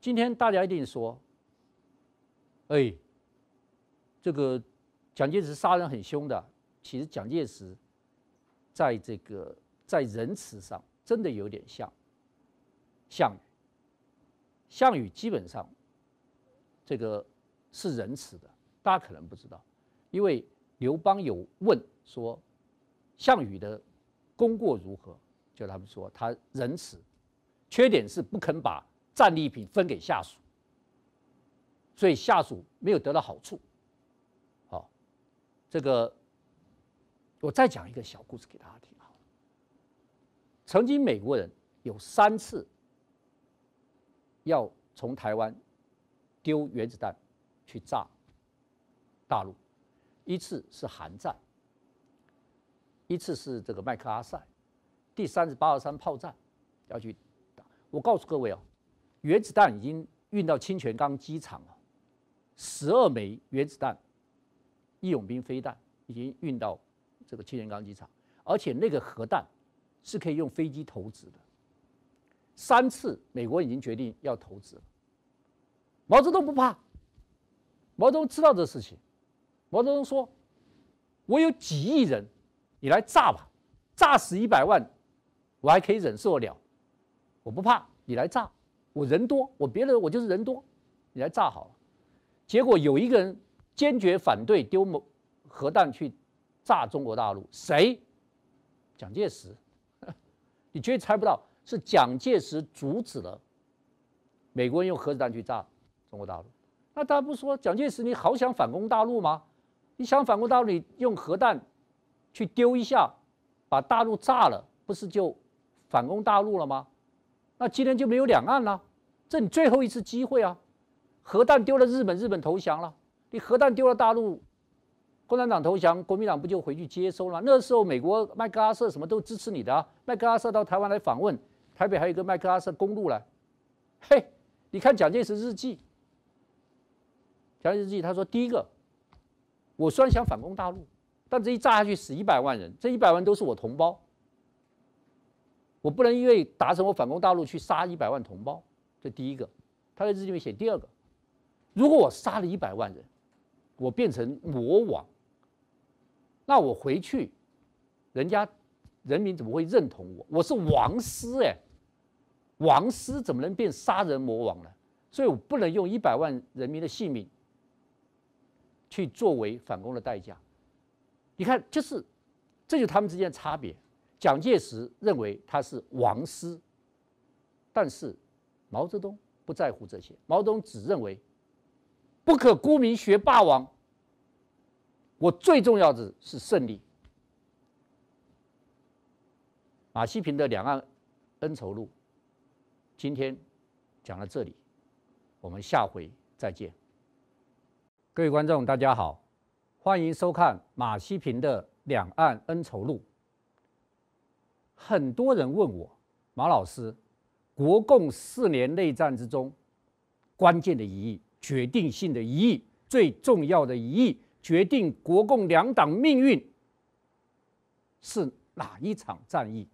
[SPEAKER 1] 今天大家一定说：“哎，这个蒋介石杀人很凶的。其实蒋介石在这个在仁慈上真的有点像项羽。项羽基本上这个是仁慈的，大家可能不知道，因为刘邦有问说项羽的功过如何，就他们说他仁慈，缺点是不肯把。”战利品分给下属，所以下属没有得到好处。好，这个我再讲一个小故事给大家听。好，曾经美国人有三次要从台湾丢原子弹去炸大陆，一次是韩战，一次是这个麦克阿塞，第三是八二三炮战要去打。我告诉各位哦。原子弹已经运到清泉岗机场了，十二枚原子弹、义勇兵飞弹已经运到这个清泉岗机场，而且那个核弹是可以用飞机投掷的。三次美国已经决定要投掷了，毛泽东不怕，毛泽东知道这事情，毛泽东说：“我有几亿人，你来炸吧，炸死一百万，我还可以忍受得了，我不怕，你来炸，我人多，我别人我就是人多，你来炸好了。结果有一个人坚决反对丢核弹去炸中国大陆，谁？蒋介石。你绝对猜不到，是蒋介石阻止了美国人用核子弹去炸中国大陆。那大家不说蒋介石你好想反攻大陆吗？你想反攻大陆，你用核弹去丢一下，把大陆炸了，不是就反攻大陆了吗？那今天就没有两岸了，这你最后一次机会啊！核弹丢了日本，日本投降了，你核弹丢了大陆。共产党投降，国民党不就回去接收了？那时候美国麦克阿瑟什么都支持你的啊！麦克阿瑟到台湾来访问，台北还有一个麦克阿瑟公路来。嘿，你看蒋介石日记，蒋介石日记他说：第一个，我虽然想反攻大陆，但这一炸下去死一百万人，这一百万都是我同胞，我不能因为达成我反攻大陆去杀一百万同胞。这第一个，他在日记里面写第二个，如果我杀了一百万人，我变成魔王。那我回去，人家人民怎么会认同我？我是王师哎，王师怎么能变杀人魔王呢？所以我不能用一百万人民的性命去作为反攻的代价。你看，就是这就是他们之间的差别。蒋介石认为他是王师，但是毛泽东不在乎这些，毛泽东只认为不可沽名学霸王。我最重要的是胜利。马西平的两岸恩仇录，今天讲到这里，我们下回再见。各位观众，大家好，欢迎收看马西平的两岸恩仇录。很多人问我，马老师，国共四年内战之中，关键的一役、决定性的一役、最重要的一役。决定国共两党命运是哪一场战役？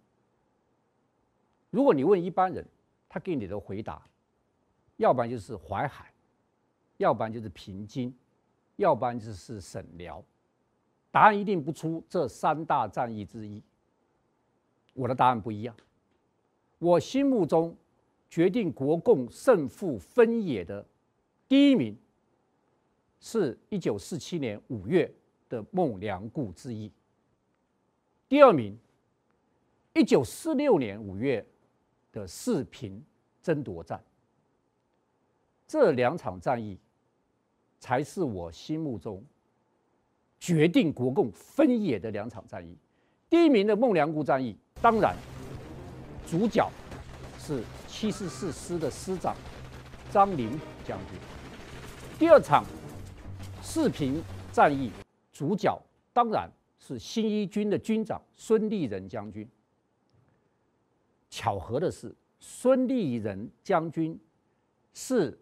[SPEAKER 1] 如果你问一般人，他给你的回答，要不然就是淮海，要不然就是平津，要不然就是沈辽，答案一定不出这三大战役之一。我的答案不一样，我心目中决定国共胜负分野的第一名。是一九四七年五月的孟良崮之役。第二名，一九四六年五月的四平争夺战。这两场战役才是我心目中决定国共分野的两场战役。第一名的孟良崮战役，当然主角是七十四师的师长张灵将军。第二场。四平战役主角当然是新一军的军长孙立人将军。巧合的是，孙立人将军是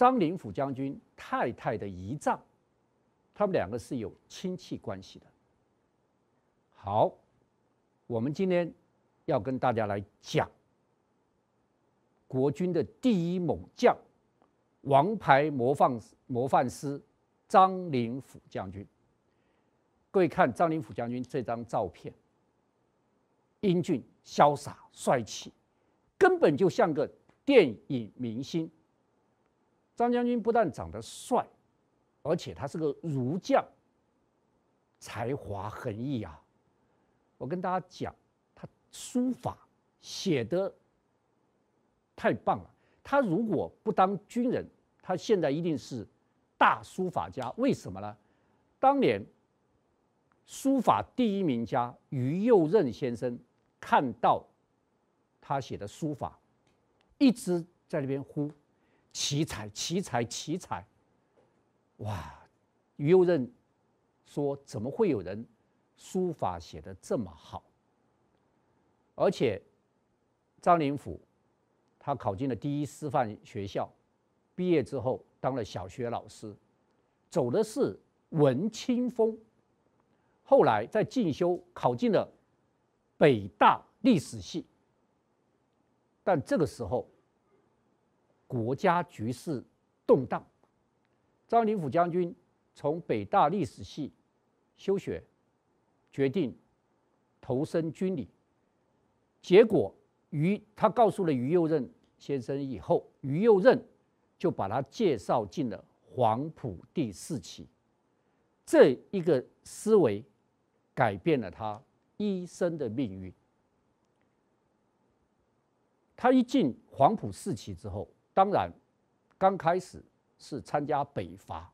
[SPEAKER 1] 张灵甫将军太太的遗葬，他们两个是有亲戚关系的。好，我们今天要跟大家来讲国军的第一猛将，王牌模范模范师。张灵甫将军，各位看张灵甫将军这张照片，英俊潇洒帅气，根本就像个电影明星。张将军不但长得帅，而且他是个儒将，才华横溢啊！我跟大家讲，他书法写得太棒了。他如果不当军人，他现在一定是。大书法家，为什么呢？当年书法第一名家于右任先生看到他写的书法，一直在那边呼奇才奇才奇才。哇！于右任说：“怎么会有人书法写的这么好？”而且张灵甫他考进了第一师范学校，毕业之后。当了小学老师，走的是文青风。后来在进修，考进了北大历史系。但这个时候，国家局势动荡，张灵甫将军从北大历史系休学，决定投身军旅。结果于他告诉了于右任先生以后，于右任就把他介绍进了黄埔第四期。这一个思维改变了他一生的命运。他一进黄埔四期之后，当然刚开始是参加北伐，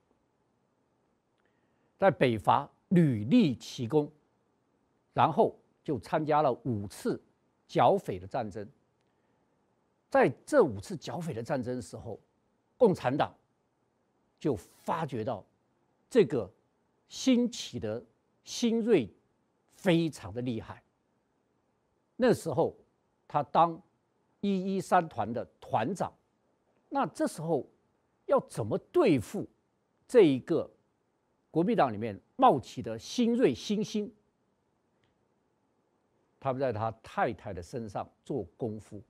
[SPEAKER 1] 在北伐屡立奇功，然后就参加了五次剿匪的战争。在这五次剿匪的战争时候，共产党就发觉到这个兴起的新锐非常的厉害。那时候他当。一一三团的团长，那这时候要怎么对付这一个国民党里面冒起的新锐新星？他们在他太太的身上做功夫。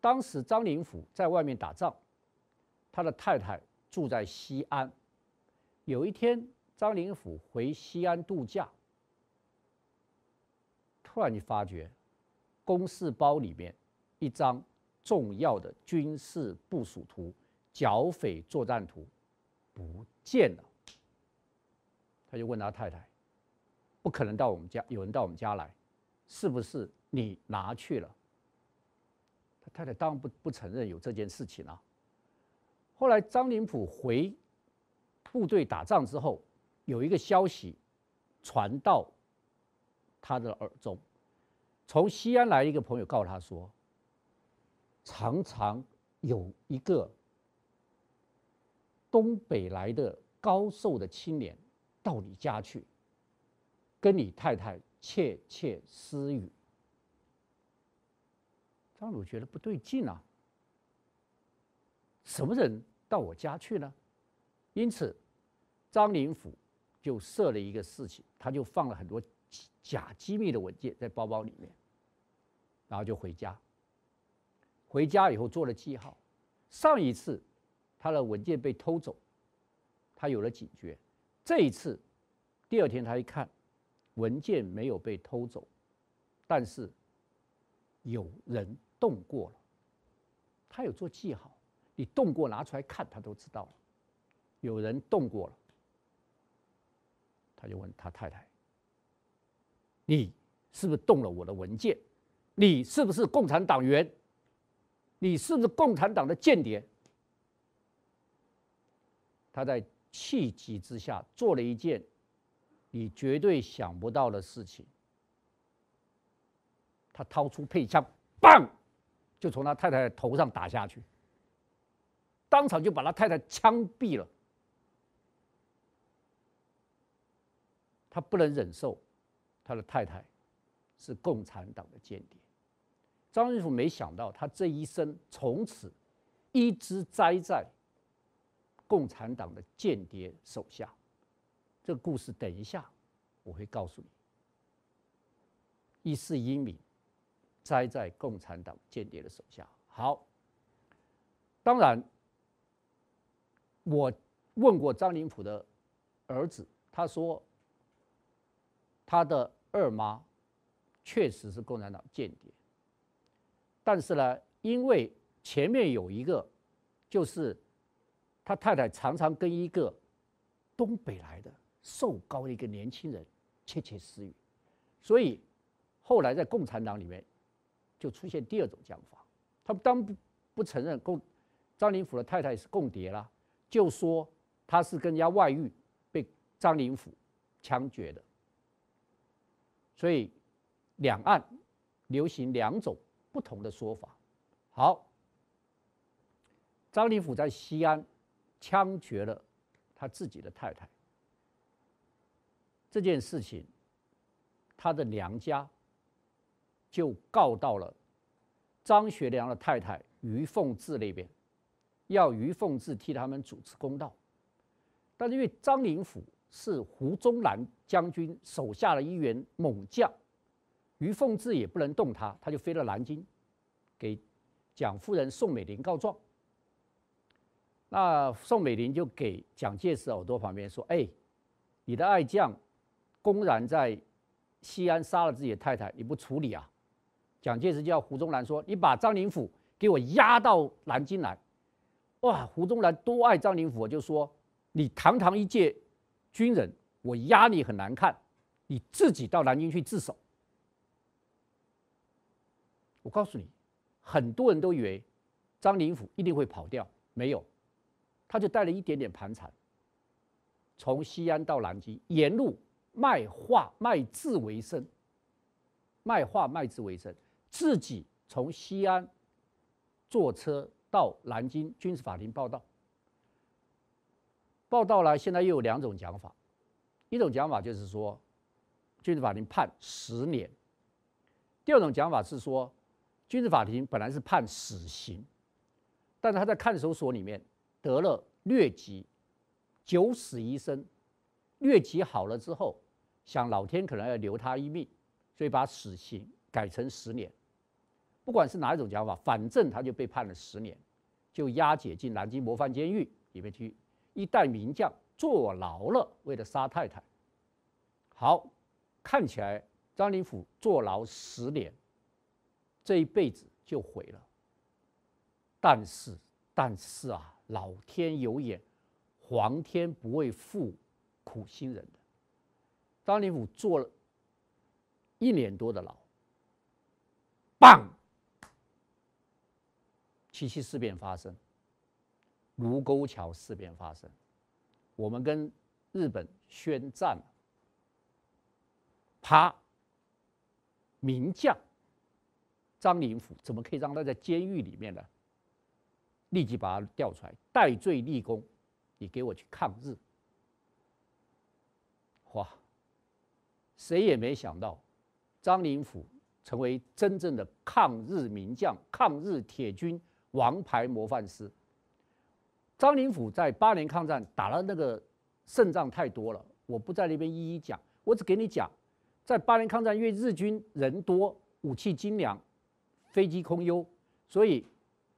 [SPEAKER 1] 当时张灵甫在外面打仗，他的太太住在西安。有一天，张灵甫回西安度假，突然就发觉公事包里面。一张重要的军事部署图、剿匪作战图不见了，他就问他太太：“不可能到我们家，有人到我们家来，是不是你拿去了？”他太太当然不不承认有这件事情啊。后来张灵甫回部队打仗之后，有一个消息传到他的耳中，从西安来一个朋友告诉他说。常常有一个东北来的高瘦的青年到你家去，跟你太太窃窃私语。张鲁觉得不对劲啊，什么人到我家去呢？因此，张灵甫就设了一个事情，他就放了很多假机密的文件在包包里面，然后就回家。回家以后做了记号，上一次他的文件被偷走，他有了警觉。这一次，第二天他一看，文件没有被偷走，但是有人动过了。他有做记号，你动过拿出来看，他都知道了。有人动过了，他就问他太太：“你是不是动了我的文件？你是不是共产党员？”你是不是共产党的间谍？他在气急之下做了一件你绝对想不到的事情。他掏出配枪，棒，就从他太太头上打下去，当场就把他太太枪毙了。他不能忍受他的太太是共产党的间谍。张灵甫没想到，他这一生从此一直栽在共产党的间谍手下。这个故事等一下我会告诉你。一世英名，栽在共产党间谍的手下。好，当然，我问过张灵甫的儿子，他说他的二妈确实是共产党间谍。但是呢，因为前面有一个，就是他太太常常跟一个东北来的瘦高的一个年轻人窃窃私语，所以后来在共产党里面就出现第二种讲法，他们当不不承认共张灵甫的太太是共谍了，就说他是跟人家外遇被张灵甫枪决的，所以两岸流行两种。不同的说法。好，张灵甫在西安枪决了他自己的太太。这件事情，他的娘家就告到了张学良的太太于凤至那边，要于凤至替他们主持公道。但是因为张灵甫是胡宗南将军手下的一员猛将。于凤至也不能动他，他就飞到南京，给蒋夫人宋美龄告状。那宋美龄就给蒋介石耳朵旁边说：“哎，你的爱将公然在西安杀了自己的太太，你不处理啊？蒋介石叫胡宗南说：“你把张灵甫给我押到南京来。”哇，胡宗南多爱张灵甫，就说：“你堂堂一介军人，我压你很难看，你自己到南京去自首。”我告诉你，很多人都以为张灵甫一定会跑掉，没有，他就带了一点点盘缠，从西安到南京，沿路卖画卖字为生，卖画卖字为生，自己从西安坐车到南京军事法庭报道。报道了，现在又有两种讲法，一种讲法就是说，军事法庭判十年；第二种讲法是说。军事法庭本来是判死刑，但是他在看守所里面得了疟疾，九死一生。疟疾好了之后，想老天可能要留他一命，所以把死刑改成十年。不管是哪一种讲法，反正他就被判了十年，就押解进南京模范监狱里面去。一代名将坐牢了，为了杀太太。好，看起来张灵甫坐牢十年。这一辈子就毁了，但是，但是啊，老天有眼，皇天不会负苦心人的。张灵甫坐了一年多的牢，棒，七七事变发生，卢沟桥事变发生，我们跟日本宣战了，啪，名将。张灵甫怎么可以让他在监狱里面呢？立即把他调出来，戴罪立功，你给我去抗日！哇，谁也没想到，张灵甫成为真正的抗日名将、抗日铁军王牌模范师。张灵甫在八年抗战打了那个胜仗太多了，我不在那边一一讲，我只给你讲，在八年抗战，因为日军人多，武器精良。飞机空优，所以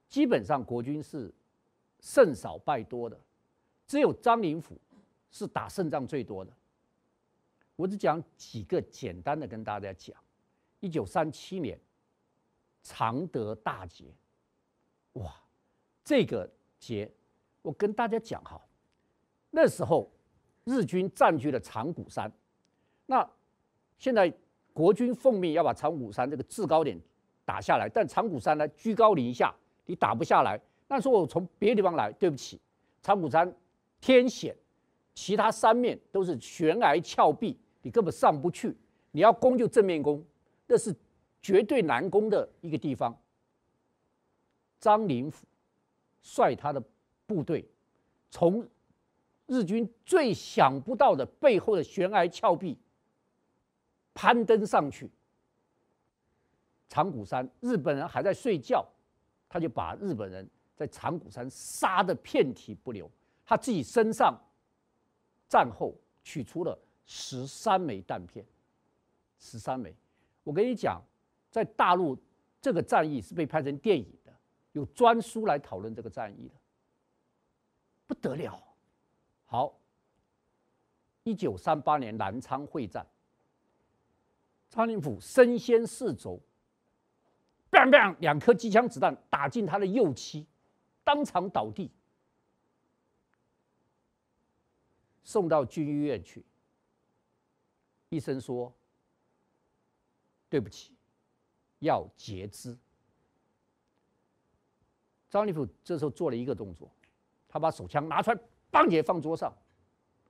[SPEAKER 1] 基本上国军是胜少败多的，只有张灵甫是打胜仗最多的。我只讲几个简单的跟大家讲：一九三七年常德大捷，哇，这个捷我跟大家讲哈，那时候日军占据了长谷山，那现在国军奉命要把长谷山这个制高点。打下来，但长谷山呢居高临下，你打不下来。那说我从别的地方来，对不起，长谷山天险，其他三面都是悬崖峭壁，你根本上不去。你要攻就正面攻，那是绝对难攻的一个地方。张灵甫率他的部队从日军最想不到的背后的悬崖峭壁攀登上去。长谷山，日本人还在睡觉，他就把日本人在长谷山杀得遍体不留。他自己身上战后取出了十三枚弹片，十三枚。我跟你讲，在大陆这个战役是被拍成电影的，有专书来讨论这个战役的，不得了。好，一九三八年南昌会战，张灵甫身先士卒。砰砰！两颗机枪子弹打进他的右膝，当场倒地，送到军医院去。医生说：“对不起，要截肢。”张立甫这时候做了一个动作，他把手枪拿出来，砰也放桌上。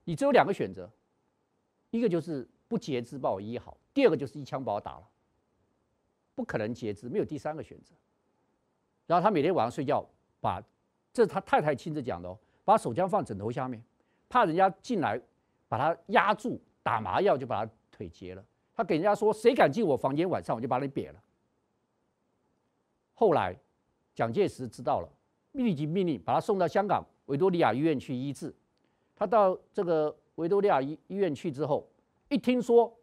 [SPEAKER 1] 你只有两个选择，一个就是不截肢把我医好，第二个就是一枪把我打了。不可能截肢，没有第三个选择。然后他每天晚上睡觉，把这是他太太亲自讲的哦，把手枪放枕头下面，怕人家进来把他压住，打麻药就把他腿截了。他给人家说：“谁敢进我房间，晚上我就把你扁了。”后来蒋介石知道了，立即命令把他送到香港维多利亚医院去医治。他到这个维多利亚医医院去之后，一听说。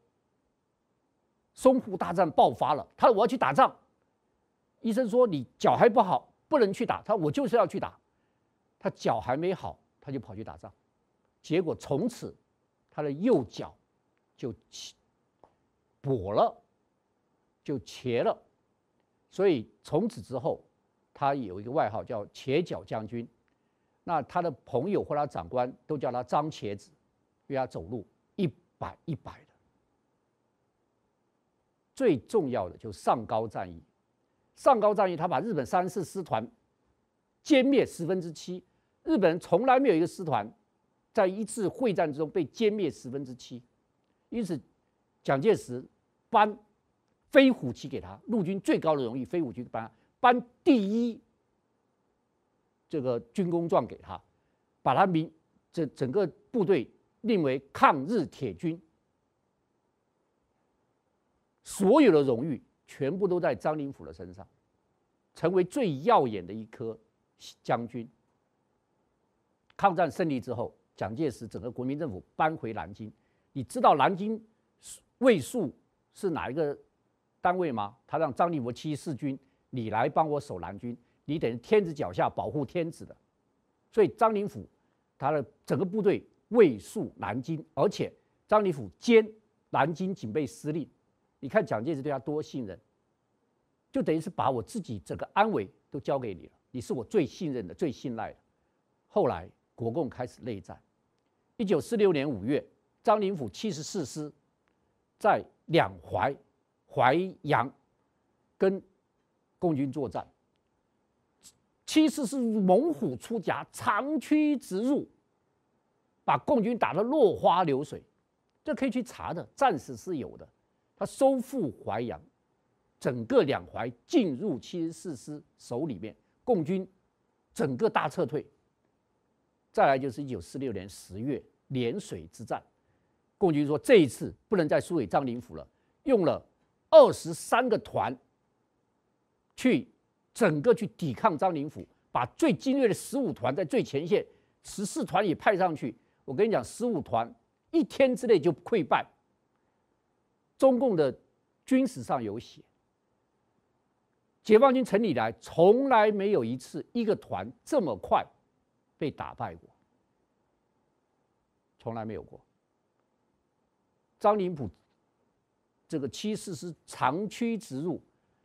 [SPEAKER 1] 淞沪大战爆发了，他说我要去打仗。医生说你脚还不好，不能去打。他说我就是要去打。他脚还没好，他就跑去打仗。结果从此他的右脚就跛了，就瘸了，所以从此之后，他有一个外号叫“瘸脚将军”。那他的朋友或他长官都叫他张瘸子，因为他走路一摆一摆的。最重要的就是上高战役，上高战役他把日本三四师团歼灭十分之七，日本人从来没有一个师团在一次会战之中被歼灭十分之七，因此蒋介石颁飞虎旗给他，陆军最高的荣誉飞虎旗颁颁第一。这个军功状给他，把他名这整个部队定为抗日铁军，所有的荣誉全部都在张灵甫的身上，成为最耀眼的一颗将军。抗战胜利之后，蒋介石整个国民政府搬回南京，你知道南京卫戍是哪一个单位吗？他让张灵甫七十四军，你来帮我守南京。你等于天子脚下保护天子的，所以张灵甫他的整个部队卫戍南京，而且张灵甫兼南京警备司令。你看蒋介石对他多信任，就等于是把我自己整个安危都交给你了，你是我最信任的、最信赖的。后来国共开始内战，一九四六年五月，张灵甫七十四师在两淮、淮阳跟共军作战。七十四师猛虎出柙，长驱直入，把共军打得落花流水。这可以去查的，战史是有的。他收复淮阳，整个两淮进入七十四师手里面，共军整个大撤退。再来就是一九四六年十月涟水之战，共军说这一次不能再输给张灵甫了，用了二十三个团去。整个去抵抗张灵甫，把最精锐的十五团在最前线，十四团也派上去。我跟你讲，十五团一天之内就溃败。中共的军史上有写，解放军成立以来从来没有一次一个团这么快被打败过，从来没有过。张灵甫这个七四师长驱直入，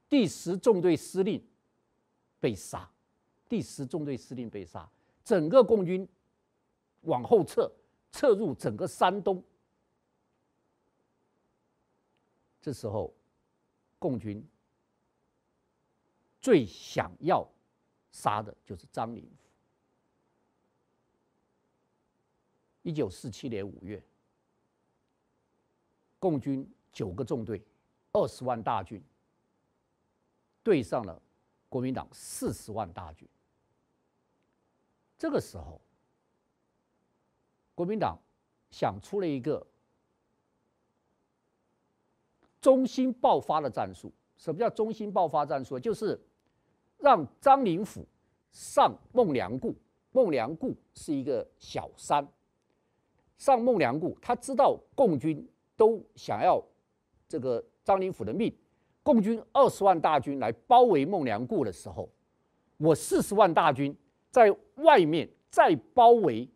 [SPEAKER 1] 第十纵队司令。被杀，第十纵队司令被杀，整个共军往后撤，撤入整个山东。这时候，共军最想要杀的就是张灵甫。一九四七年五月，共军九个纵队，二十万大军，对上了。国民党四十万大军，这个时候，国民党想出了一个中心爆发的战术。什么叫中心爆发战术？就是让张灵甫上孟良崮。孟良崮是一个小山，上孟良崮，他知道共军都想要这个张灵甫的命。共军二十万大军来包围孟良崮的时候，我四十万大军在外面再包围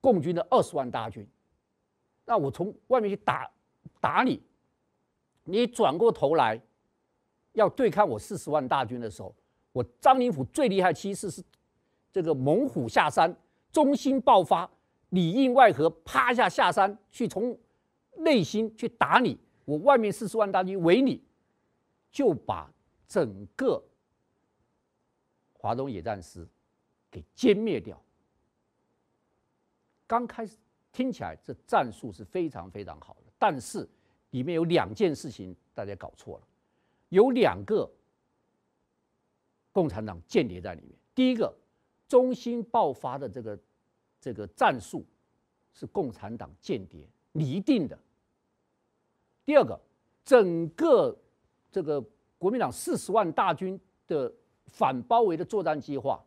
[SPEAKER 1] 共军的二十万大军，那我从外面去打打你，你转过头来要对抗我四十万大军的时候，我张灵甫最厉害其实是这个猛虎下山，中心爆发，里应外合，趴下下山去从内心去打你，我外面四十万大军围你。就把整个华东野战师给歼灭掉。刚开始听起来这战术是非常非常好的，但是里面有两件事情大家搞错了，有两个共产党间谍在里面。第一个，中心爆发的这个这个战术是共产党间谍拟定的。第二个，整个。这个国民党四十万大军的反包围的作战计划，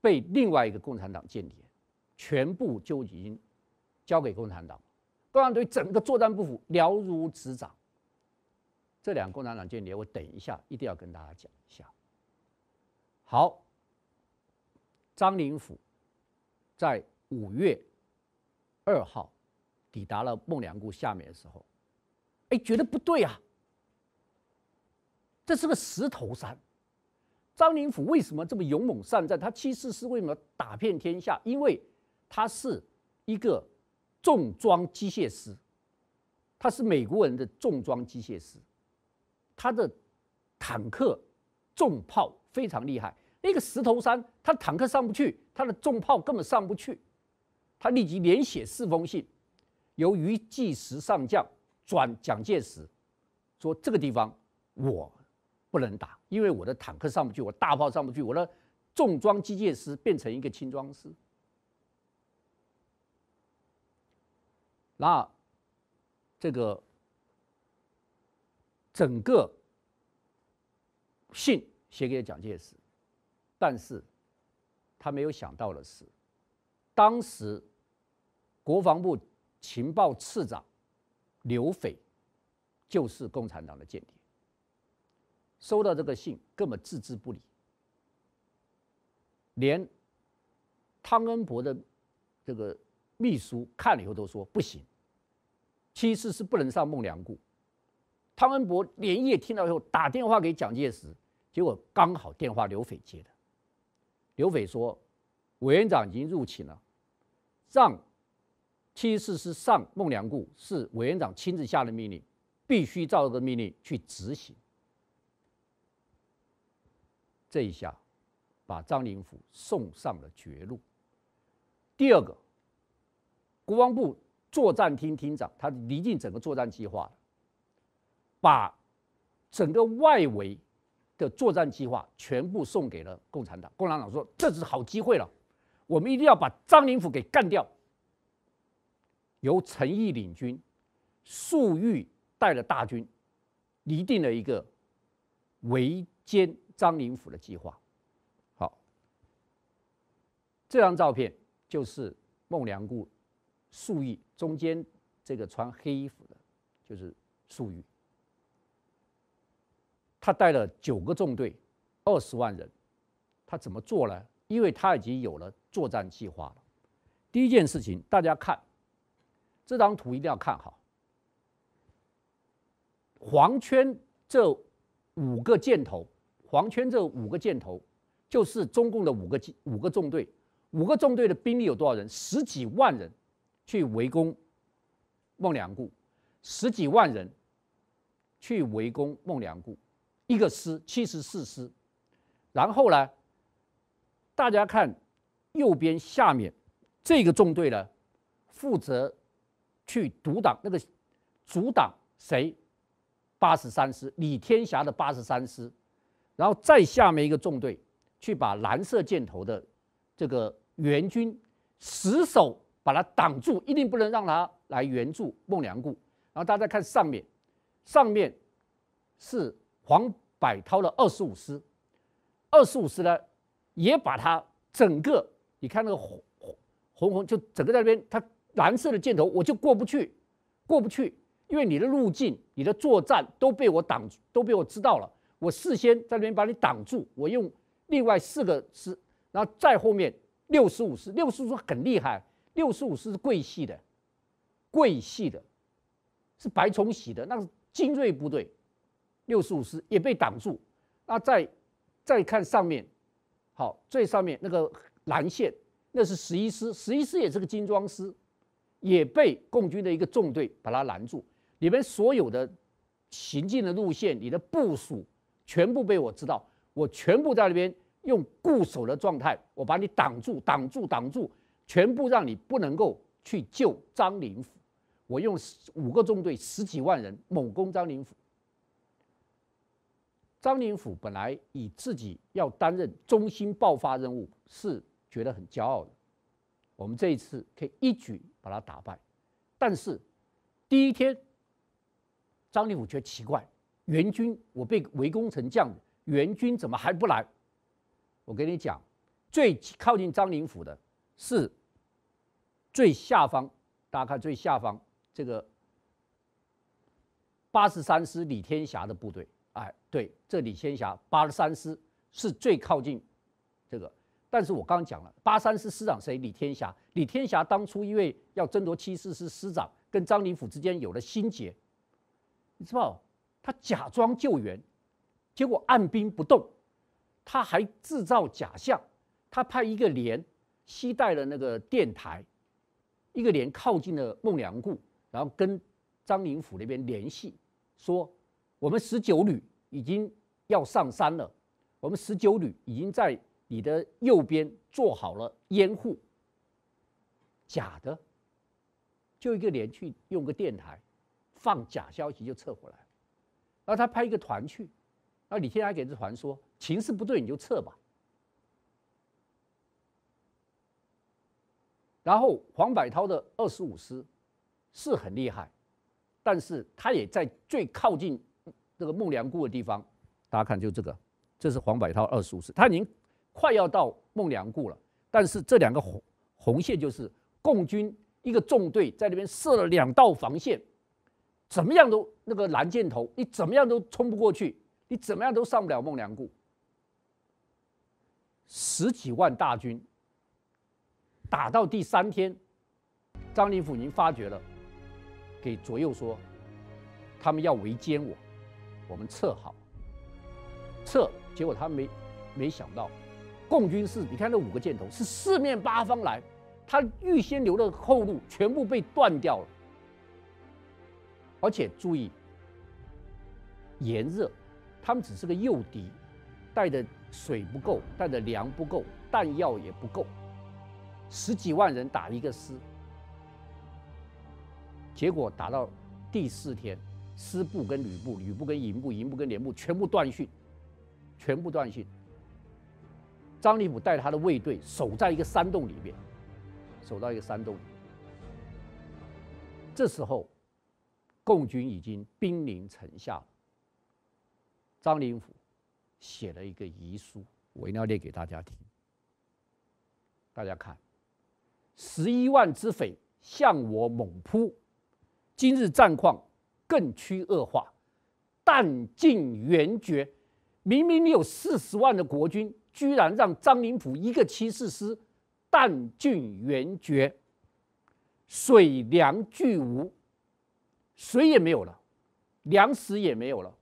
[SPEAKER 1] 被另外一个共产党间谍全部就已经交给共产党，共产党对整个作战部署了如指掌。这两个共产党间谍，我等一下一定要跟大家讲一下。好，张灵甫在五月二号抵达了孟良崮下面的时候。哎，觉得不对啊，这是个石头山。张灵甫为什么这么勇猛善战？他七四师为什么打遍天下？因为他是一个重装机械师，他是美国人的重装机械师，他的坦克重炮非常厉害。那个石头山，他坦克上不去，他的重炮根本上不去。他立即连写四封信，由于济时上将转蒋介石，说这个地方我。不能打，因为我的坦克上不去，我大炮上不去，我的重装机械师变成一个轻装师。那这个整个信写给蒋介石，但是他没有想到的是，当时国防部情报次长刘斐就是共产党的间谍。收到这个信，根本置之不理。连汤恩伯的这个秘书看了以后都说不行，七四是不能上孟良崮。汤恩伯连夜听到以后，打电话给蒋介石，结果刚好电话刘斐接的。刘斐说，委员长已经入请了，让七四师上孟良崮是委员长亲自下的命令，必须照这个命令去执行。这一下，把张灵甫送上了绝路。第二个，国防部作战厅厅长，他拟定整个作战计划，把整个外围的作战计划全部送给了共产党。共产党说：“这是好机会了，我们一定要把张灵甫给干掉。”由陈毅领军，粟裕带了大军，拟定了一个围歼。张灵甫的计划，好，这张照片就是孟良崮，粟裕中间这个穿黑衣服的，就是粟裕。他带了九个纵队，二十万人，他怎么做呢？因为他已经有了作战计划了。第一件事情，大家看这张图一定要看好，黄圈这五个箭头。黄圈这五个箭头，就是中共的五个五个纵队，五个纵队的兵力有多少人？十几万人去围攻孟良崮，十几万人去围攻孟良崮，一个师七十四师。然后呢，大家看右边下面这个纵队呢，负责去阻挡那个阻挡谁？八十三师李天霞的八十三师。然后再下面一个纵队，去把蓝色箭头的这个援军死守，把它挡住，一定不能让他来援助孟良崮。然后大家再看上面，上面是黄百韬的二十五师，二十五师呢也把它整个，你看那个红红红，就整个在那边，它蓝色的箭头我就过不去，过不去，因为你的路径、你的作战都被我挡住，都被我知道了。我事先在那边把你挡住，我用另外四个师，然后再后面六十五师，六十五师很厉害，六十五师是桂系的，桂系的，是白崇禧的，那是精锐部队，六十五师也被挡住。那再再看上面，好，最上面那个蓝线，那是十一师，十一师也是个精装师，也被共军的一个纵队把它拦住，里面所有的行进的路线，你的部署。全部被我知道，我全部在那边用固守的状态，我把你挡住，挡住，挡住，全部让你不能够去救张灵甫。我用五个纵队，十几万人猛攻张灵甫。张灵甫本来以自己要担任中心爆发任务，是觉得很骄傲的。我们这一次可以一举把他打败，但是第一天，张灵甫觉奇怪。援军，我被围攻成这样，援军怎么还不来？我跟你讲，最靠近张灵甫的是最下方，大家看最下方这个八十三师李天霞的部队。哎，对，这李天霞八十三师是最靠近这个。但是我刚刚讲了，八十三师师长谁？李天霞。李天霞当初因为要争夺七四师师长，跟张灵甫之间有了心结。你知道，他假装救援，结果按兵不动，他还制造假象，他派一个连携带了那个电台，一个连靠近了孟良崮，然后跟张灵甫那边联系，说我们十九旅已经要上山了，我们十九旅已经在你的右边做好了掩护。假的，就一个连去用个电台放假消息就撤回来，然后他派一个团去，然后李天还给这团说情势不对你就撤吧。然后黄百韬的二十五师是很厉害，但是他也在最靠近这个孟良崮的地方，大家看就这个，这是黄百韬二十五师，他已经快要到孟良崮了，但是这两个红红线就是。共军一个纵队在那边设了两道防线，怎么样都那个蓝箭头，你怎么样都冲不过去，你怎么样都上不了孟良崮。十几万大军打到第三天，张灵甫已经发觉了，给左右说，他们要围歼我，我们撤好，撤。结果他没没想到，共军是，你看那五个箭头是四面八方来。他预先留的后路全部被断掉了，而且注意，炎热，他们只是个诱敌，带的水不够，带的粮不够，弹药也不够，十几万人打一个师，结果打到第四天，师部跟旅部、旅部跟营部、营部跟连部全部断讯，全部断讯。张灵甫带他的卫队守在一个山洞里面。守到一个山洞里，这时候，共军已经兵临城下了。张灵甫写了一个遗书，我一定要念给大家听。大家看，十一万之匪向我猛扑，今日战况更趋恶化，弹尽援绝。明明你有四十万的国军，居然让张灵甫一个七四师。弹尽援绝，水粮俱无，水也没有了，粮食也没有了。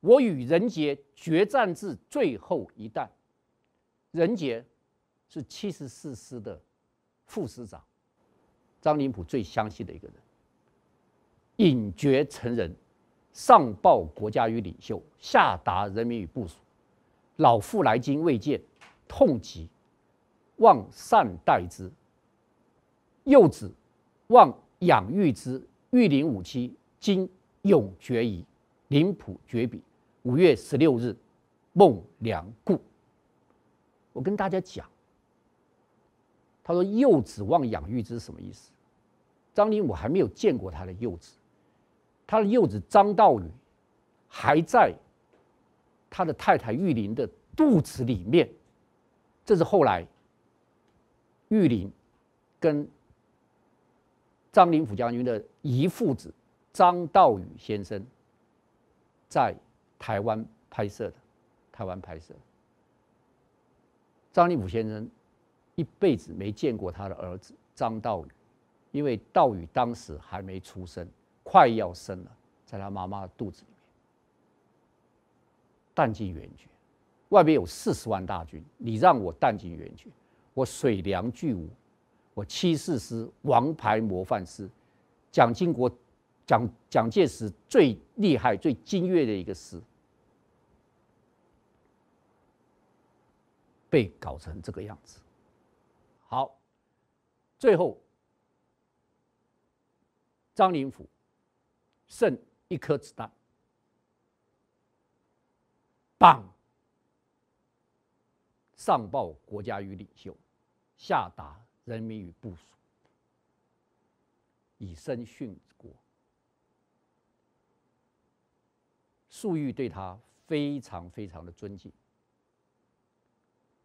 [SPEAKER 1] 我与任杰决战至最后一弹。任杰是七十四师的副师长，张灵甫最相信的一个人。引决成人，上报国家与领袖，下达人民与部署。老父来京未见，痛疾。望善待之，幼子望养育之。育龄五期，今永绝矣。灵甫绝笔，五月十六日，孟良崮。我跟大家讲，他说幼子望养育之是什么意思？张灵甫还没有见过他的幼子，他的幼子张道宇还在他的太太玉林的肚子里面，这是后来。玉林跟张灵甫将军的遗父子张道宇先生在台湾拍摄的，台湾拍摄。张灵甫先生一辈子没见过他的儿子张道宇，因为道宇当时还没出生，快要生了，在他妈妈的肚子里面，弹尽援绝。外边有四十万大军，你让我弹尽援绝。我水粮巨无，我七四师王牌模范师，蒋经国、蒋蒋介石最厉害、最精锐的一个师，被搞成这个样子。好，最后张灵甫剩一颗子弹，棒，上报国家与领袖。下达人民与部署，以身殉国。粟裕对他非常非常的尊敬，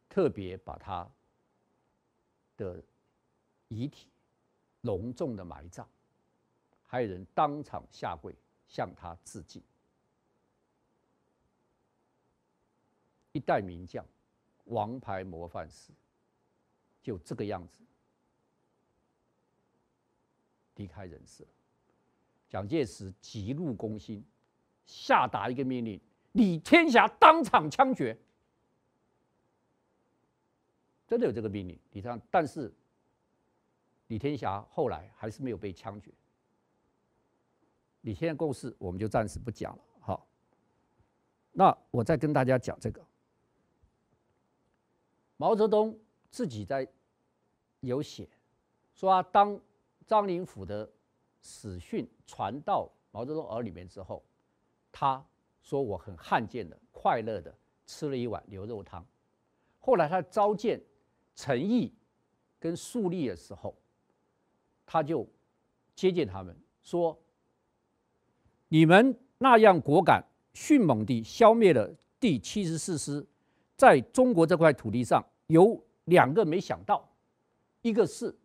[SPEAKER 1] 特别把他的遗体隆重的埋葬，还有人当场下跪向他致敬。一代名将，王牌模范师。就这个样子离开人世了。蒋介石急怒攻心，下达一个命令：李天霞当场枪决。真的有这个命令，李天，但是李天霞后来还是没有被枪决。李天霞故事我们就暂时不讲了。好，那我再跟大家讲这个。毛泽东自己在有写，说啊，当张灵甫的死讯传到毛泽东耳里面之后，他说我很罕见的、快乐的吃了一碗牛肉汤。后来他召见。陈毅跟粟裕的时候，他就接见他们，说：“你们那样果敢、迅猛地消灭了第七十四师，在中国这块土地上有两个没想到，一个是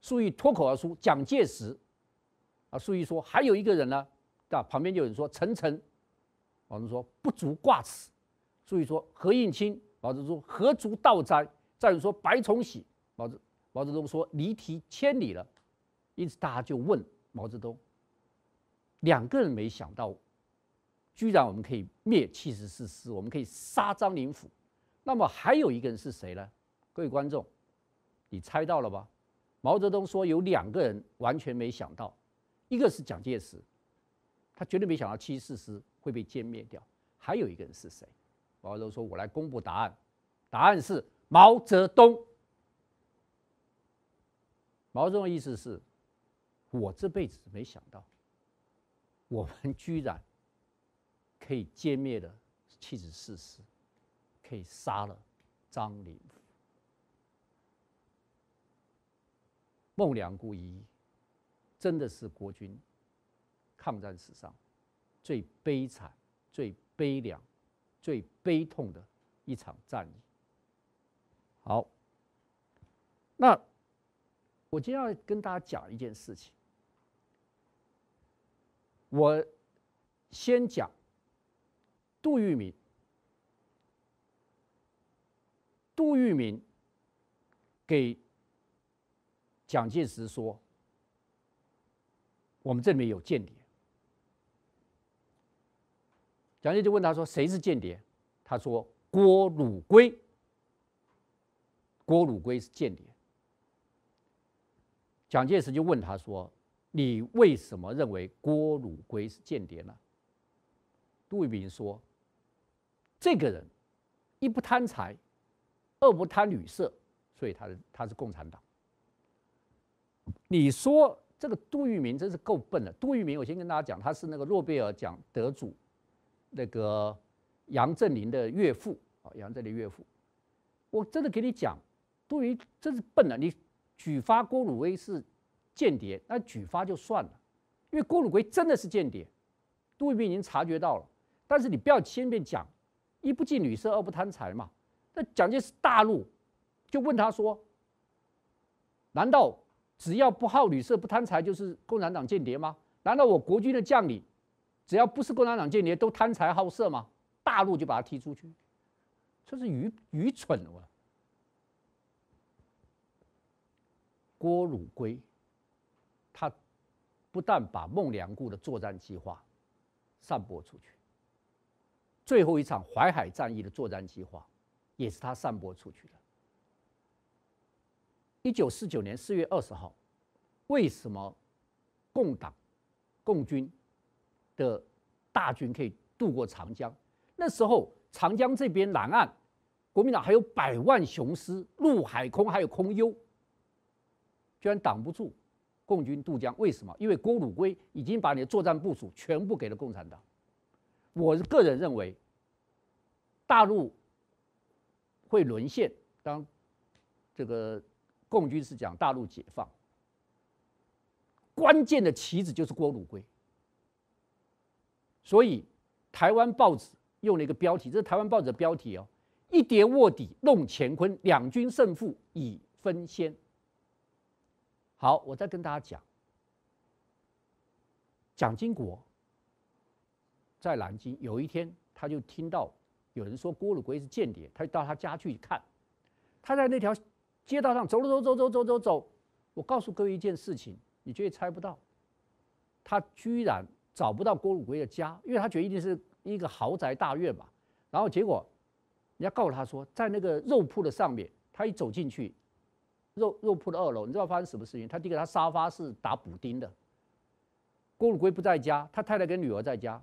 [SPEAKER 1] 粟裕脱口而出蒋介石，啊，粟裕说还有一个人呢，啊，旁边就有人说陈诚，毛泽东说不足挂齿，粟裕说何应钦，老子说何足道哉。”再有说白崇禧，毛泽毛泽东说离题千里了，因此大家就问毛泽东：两个人没想到，居然我们可以灭七十四师，我们可以杀张灵甫，那么还有一个人是谁呢？各位观众，你猜到了吧？毛泽东说有两个人完全没想到，一个是蒋介石，他绝对没想到七十四师会被歼灭掉，还有一个人是谁？毛泽东说：“我来公布答案，答案是。”毛泽东，毛泽东的意思是，我这辈子没想到，我们居然可以歼灭了七十四师，可以杀了张灵甫。孟良崮一役真的是国军抗战史上最悲惨、最悲凉、最悲痛的一场战役。好，那我今天要跟大家讲一件事情。我先讲杜聿明。杜聿明给蒋介石说：“我们这里面有间谍。”蒋介石问他说：“谁是间谍？”他说：“郭汝瑰。”郭汝瑰是间谍，蒋介石就问他说：“你为什么认为郭汝瑰是间谍呢？”杜聿明说：“这个人一不贪财，二不贪女色，所以他他是共产党。”你说这个杜聿明真是够笨的。杜聿明，我先跟大家讲，他是那个诺贝尔奖得主，那个杨振宁的岳父啊，杨振宁岳父。我真的给你讲。杜聿明真是笨了，你举发郭汝瑰是间谍，那举发就算了，因为郭汝瑰真的是间谍，杜聿明已经察觉到了。但是你不要前面讲一不近女色，二不贪财嘛。那蒋介石大怒，就问他说：“难道只要不好女色、不贪财就是共产党间谍吗？难道我国军的将领只要不是共产党间谍都贪财好色吗？”大怒就把他踢出去，这是愚愚蠢了。郭汝瑰，他不但把孟良崮的作战计划散播出去，最后一场淮海战役的作战计划也是他散播出去的。一九四九年四月二十号，为什么共党、共军的大军可以渡过长江？那时候长江这边南岸，国民党还有百万雄师，陆海空还有空优。居然挡不住共军渡江，为什么？因为郭汝瑰已经把你的作战部署全部给了共产党。我个人认为，大陆会沦陷，当这个共军是讲大陆解放，关键的棋子就是郭汝瑰。所以台湾报纸用了一个标题，这是台湾报纸的标题哦：“一碟卧底弄乾坤，两军胜负已分先。”好，我再跟大家讲，蒋经国在南京有一天，他就听到有人说郭汝瑰是间谍，他就到他家去看。他在那条街道上走了走走走走走走。我告诉各位一件事情，你绝对猜不到。他居然找不到郭汝瑰的家，因为他觉得一定是一个豪宅大院嘛。然后结果，人家告诉他说，在那个肉铺的上面，他一走进去，肉肉铺的二楼，你知道发生什么事情？他第一个，他沙发是打补丁的，郭汝瑰不在家，他太太跟女儿在家，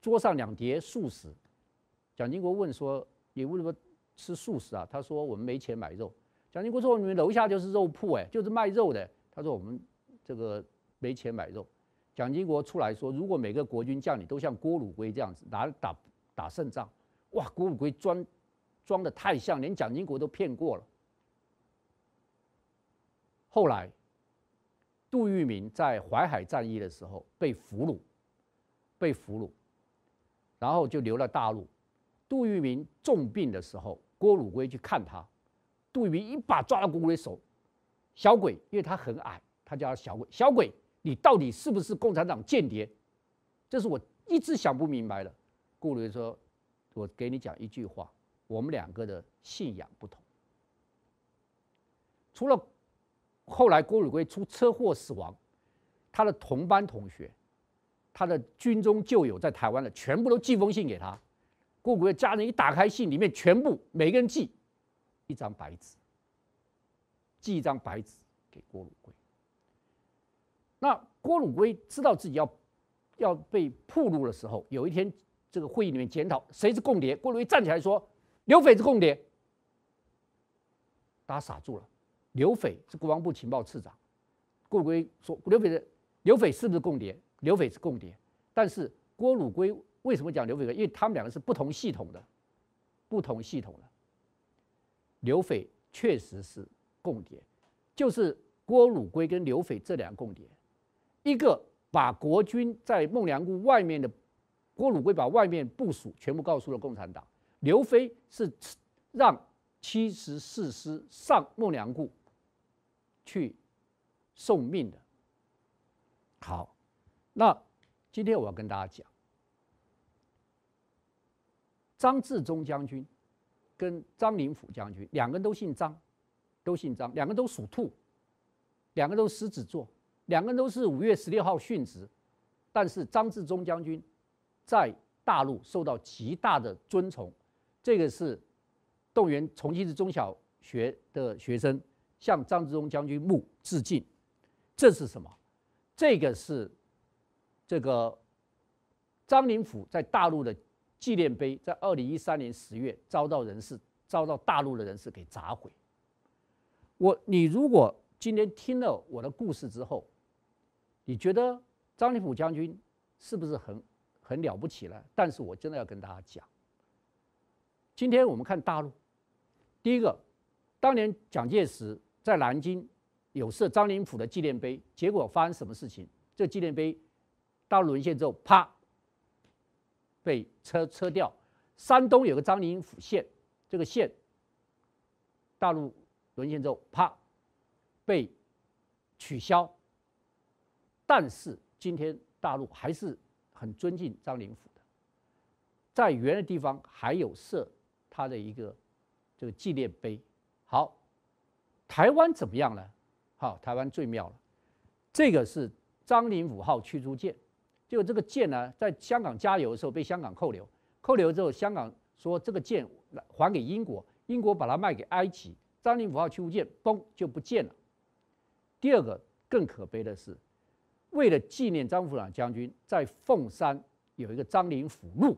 [SPEAKER 1] 桌上两碟素食。蒋经国问说：“你为什么吃素食啊？”他说：“我们没钱买肉。”蒋经国说：“你们楼下就是肉铺，哎，就是卖肉的。”他说：“我们这个没钱买肉。”蒋经国出来说：“如果每个国军将领都像郭汝瑰这样子打打打胜仗，哇，郭汝瑰装装的太像，连蒋经国都骗过了。”后来，杜聿明在淮海战役的时候被俘虏，被俘虏，然后就留了大陆。杜聿明重病的时候，郭汝瑰去看他，杜聿明一把抓到郭汝瑰手，小鬼，因为他很矮，他叫他小鬼，小鬼，你到底是不是共产党间谍？这是我一直想不明白的。郭汝瑰说：“我给你讲一句话，我们两个的信仰不同。除了后来郭汝瑰出车祸死亡，他的同班同学，他的军中旧友在台湾的，全部都寄封信给他。”郭汝瑰家人一打开信，里面全部每个人寄一张白纸，寄一张白纸给郭汝瑰。那郭汝瑰知道自己要要被暴露的时候，有一天这个会议里面检讨谁是共谍，郭汝瑰站起来说：“刘斐是共谍。”大家傻住了。刘斐是国防部情报次长，郭汝瑰说：“刘斐的刘斐是不是共谍？刘斐是共谍。”但是郭汝瑰。为什么讲刘斐？因为他们两个是不同系统的，不同系统的。刘斐确实是共谍，就是郭汝瑰跟刘斐这两个共谍，一个把国军在孟良崮外面的，郭汝瑰把外面部署全部告诉了共产党，刘斐是让七十四师上孟良崮去送命的。好，那今天我要跟大家讲。张治中将军跟张灵甫将军两个人都姓张，都姓张，两个都属兔，两个都狮子座，两个人都是五月十六号殉职。但是张治中将军在大陆受到极大的尊崇，这个是动员重庆市中小学的学生向张治中将军墓致敬。这是什么？这个是这个张灵甫在大陆的。纪念碑在二零一三年十月遭到人士遭到大陆的人士给砸毁。我你如果今天听了我的故事之后，你觉得张灵甫将军是不是很很了不起呢？但是我真的要跟大家讲，今天我们看大陆，第一个，当年蒋介石在南京有设张灵甫的纪念碑，结果发生什么事情？这纪念碑大陆沦陷之后，啪。被撤撤掉，山东有个张灵甫县，这个县大陆沦陷之后，啪被取消。但是今天大陆还是很尊敬张灵甫的，在原的地方还有设他的一个这个纪念碑。好，台湾怎么样呢？好，台湾最妙了，这个是张灵五号驱逐舰。就这个舰呢，在香港加油的时候被香港扣留，扣留之后，香港说这个舰还给英国，英国把它卖给埃及，张灵五号驱逐舰嘣就不见了。第二个更可悲的是，为了纪念张学良将军，在凤山有一个张灵甫路。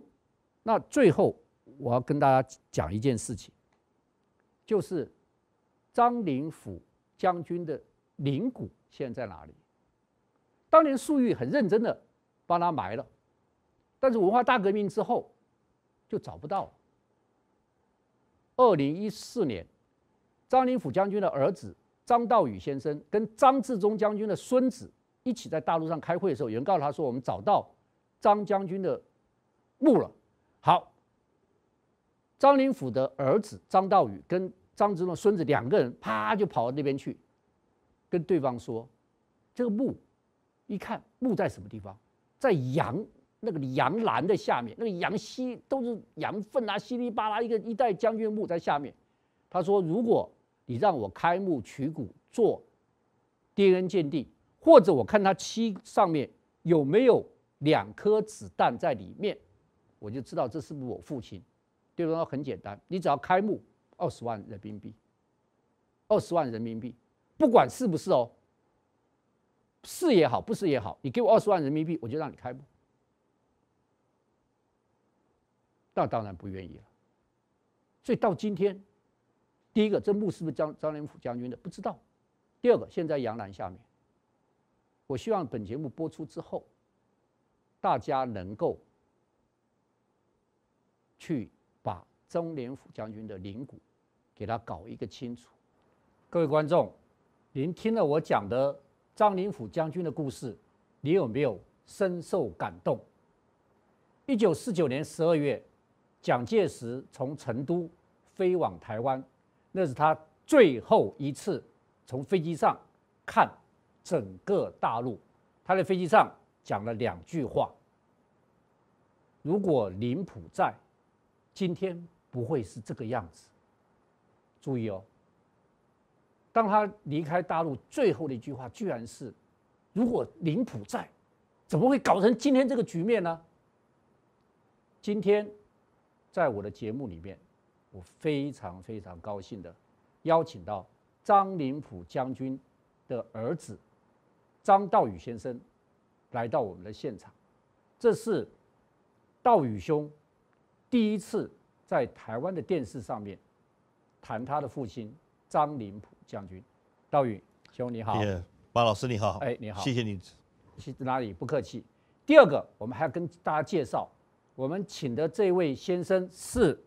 [SPEAKER 1] 那最后我要跟大家讲一件事情，就是张灵甫将军的灵骨现在在哪里？当年粟裕很认真的。帮他埋了，但是文化大革命之后就找不到了。二零一四年，张灵甫将军的儿子张道宇先生跟张治中将军的孙子一起在大陆上开会的时候，有人告诉他说：“我们找到张将军的墓了。”好，张灵甫的儿子张道宇跟张之洞孙子两个人啪就跑到那边去，跟对方说：“这个墓，一看墓在什么地方？”在羊那个羊栏的下面，那个羊稀都是羊粪啊，稀里巴拉一个一代将军墓在下面。他说：“如果你让我开墓取骨做 DNA 鉴定，或者我看他漆上面有没有两颗子弹在里面，我就知道这是不是我父亲。对方说？很简单，你只要开墓二十万人民币，二十万人民币，不管是不是哦，是也好，不是也好，你给我二十万人民币，我就让你开幕。那当然不愿意了。所以到今天，第一个，这墓是不是张张灵甫将军的？不知道。第二个，现在杨澜下面，我希望本节目播出之后，大家能够去。把张灵甫将军的灵骨给他搞一个清楚。各位观众，您听了我讲的张灵甫将军的故事，你有没有深受感动？一九四九年十二月，蒋介石从成都飞往台湾，那是他最后一次从飞机上看整个大陆。他在飞机上讲了两句话：如果灵甫在。今天不会是这个样子。注意哦，当他离开大陆最后的一句话，居然是：“如果林甫在，怎么会搞成今天这个局面呢？”今天，在我的节目里面，我非常非常高兴的邀请到张灵甫将军的儿子张道宇先生来到我们的现场。这是道宇兄。第一次在台湾的电视上面谈他的父亲张灵甫将军，道宇兄你好，
[SPEAKER 5] 马老师你好，
[SPEAKER 1] 哎你好，
[SPEAKER 5] 谢谢你，
[SPEAKER 1] 哪里不客气。第二个，我们还要跟大家介绍，我们请的这位先生是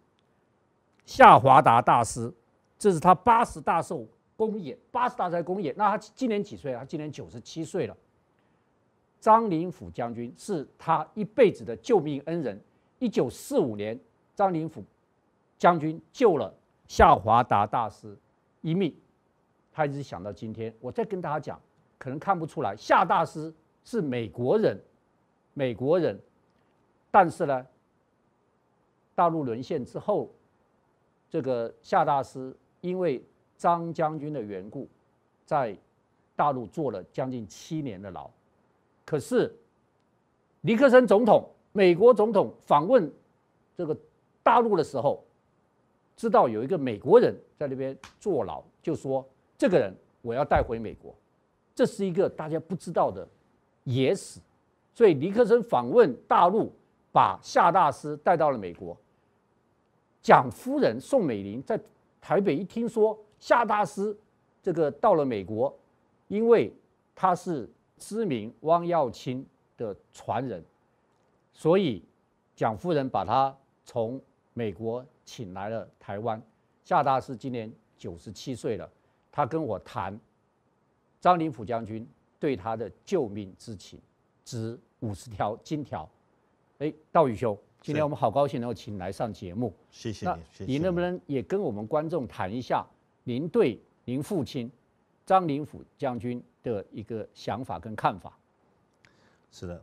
[SPEAKER 1] 夏华达大师，这是他八十大寿公演，八十大寿公演，那他今年几岁？他今年九十七岁了。张灵甫将军是他一辈子的救命恩人。一九四五年，张灵甫将军救了夏华达大师一命，他一直想到今天。我再跟大家讲，可能看不出来，夏大师是美国人，美国人，但是呢，大陆沦陷之后，这个夏大师因为张将军的缘故，在大陆坐了将近七年的牢。可是尼克森总统。美国总统访问这个大陆的时候，知道有一个美国人在那边坐牢，就说这个人我要带回美国。这是一个大家不知道的野史，所以尼克森访问大陆，把夏大师带到了美国。蒋夫人宋美龄在台北一听说夏大师这个到了美国，因为他是知名汪耀卿的传人。所以，蒋夫人把他从美国请来了台湾。夏大师今年九十七岁了，他跟我谈张灵甫将军对他的救命之情，值五十条金条。哎，道宇兄，今天我们好高兴能够请来上节目。
[SPEAKER 5] 谢谢你。
[SPEAKER 1] 谢谢你能不能也跟我们观众谈一下您对您父亲张灵甫将军的一个想法跟看法？
[SPEAKER 5] 是的。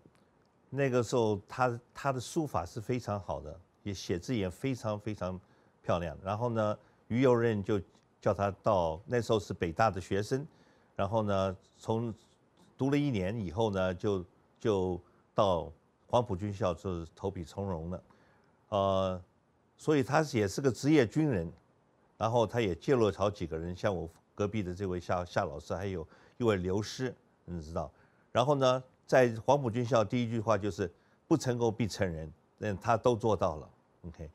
[SPEAKER 5] 那个时候，他他的书法是非常好的，也写字也非常非常漂亮。然后呢，于右任就叫他到那时候是北大的学生，然后呢，从读了一年以后呢，就就到黄埔军校就是投笔从戎了，呃，所以他也是个职业军人。然后他也介入了好几个人，像我隔壁的这位夏夏老师，还有一位刘师，你知道。然后呢，在黄埔军校，第一句话就是“不成功必成仁”，嗯，他都做到了。OK，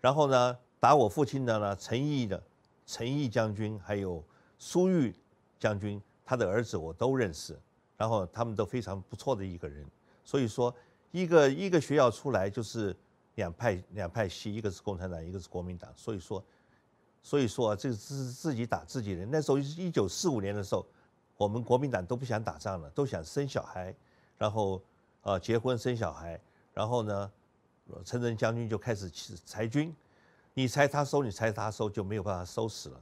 [SPEAKER 5] 然后呢，打我父亲的呢，陈毅的陈毅将军，还有苏玉将军，他的儿子我都认识，然后他们都非常不错的一个人。所以说，一个一个学校出来就是两派两派系，一个是共产党，一个是国民党。所以说，所以说这是自己打自己人。那时候一九四五年的时候，我们国民党都不想打仗了，都想生小孩。然后，呃，结婚生小孩，然后呢，陈诚将军就开始裁军，你裁他收，你裁他收，就没有办法收拾了。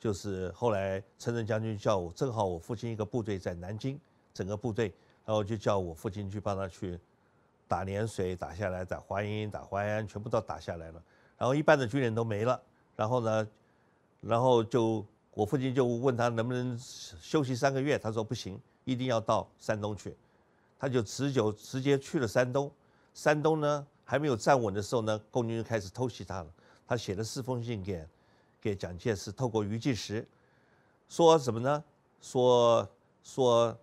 [SPEAKER 5] 就是后来陈诚将军叫我，正好我父亲一个部队在南京，整个部队，然后就叫我父亲去帮他去打涟水，打下来，打淮阴，打淮安，全部都打下来了。然后一半的军人都没了。然后呢，然后就我父亲就问他能不能休息三个月，他说不行。一定要到山东去。他就直就直接去了山东。山东呢还没有站稳的时候呢，共军就开始偷袭他了。他写了四封信给给蒋介石，透过俞济时，说什么呢？说说。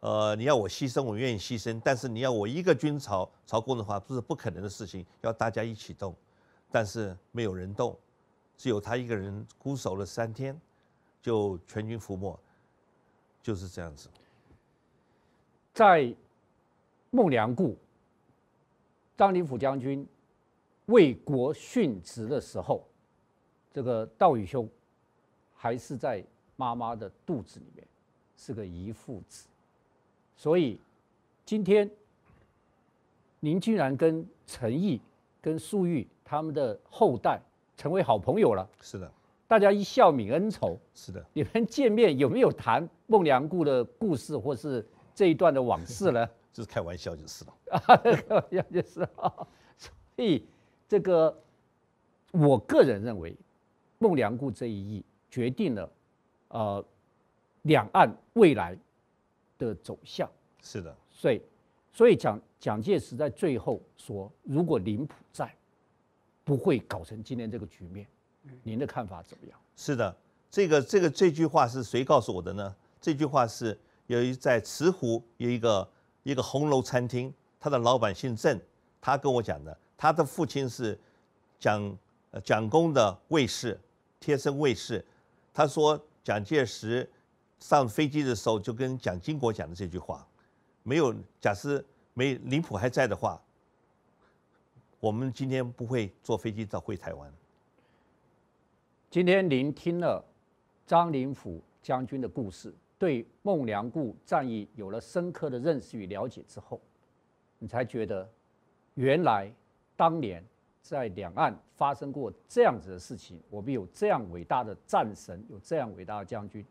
[SPEAKER 5] 呃，你要我牺牲，我愿意牺牲。但是你要我一个军曹曹公的话，不是不可能的事情，要大家一起动。但是没有人动，只有他一个人孤守了三天，就全军覆没，就是这样子。
[SPEAKER 1] 在孟良崮，张灵甫将军为国殉职的时候，这个道宇兄还是在妈妈的肚子里面，是个遗腹子。所以，今天您居然跟陈毅、跟粟裕他们的后代成为好朋友了。
[SPEAKER 5] 是的，
[SPEAKER 1] 大家一笑泯恩仇。
[SPEAKER 5] 是的，
[SPEAKER 1] 你们见面有没有谈孟良崮的故事，或是这一段的往事呢？
[SPEAKER 5] 就是开玩笑就是了。
[SPEAKER 1] 啊，开玩笑就是了。所以，这个我个人认为，孟良崮这一役决定了呃两岸未来。的走向
[SPEAKER 5] 是的，
[SPEAKER 1] 所以所以蒋蒋介石在最后说，如果林普在，不会搞成今天这个局面。您的看法怎么样？
[SPEAKER 5] 是的，这个这个这句话是谁告诉我的呢？这句话是由于在慈湖有一个一个红楼餐厅，他的老板姓郑，他跟我讲的。他的父亲是蒋蒋公的卫士，贴身卫士。他说蒋介石。上飞机的时候就跟蒋经国讲的这句话，没有假设没林溥还在的话，我们今天不会坐飞机到回台湾。
[SPEAKER 1] 今天您听了张灵甫将军的故事，对孟良崮战役有了深刻的认识与了解之后，你才觉得原来当年在两岸发生过这样子的事情，我们有这样伟大的战神，有这样伟大的将军。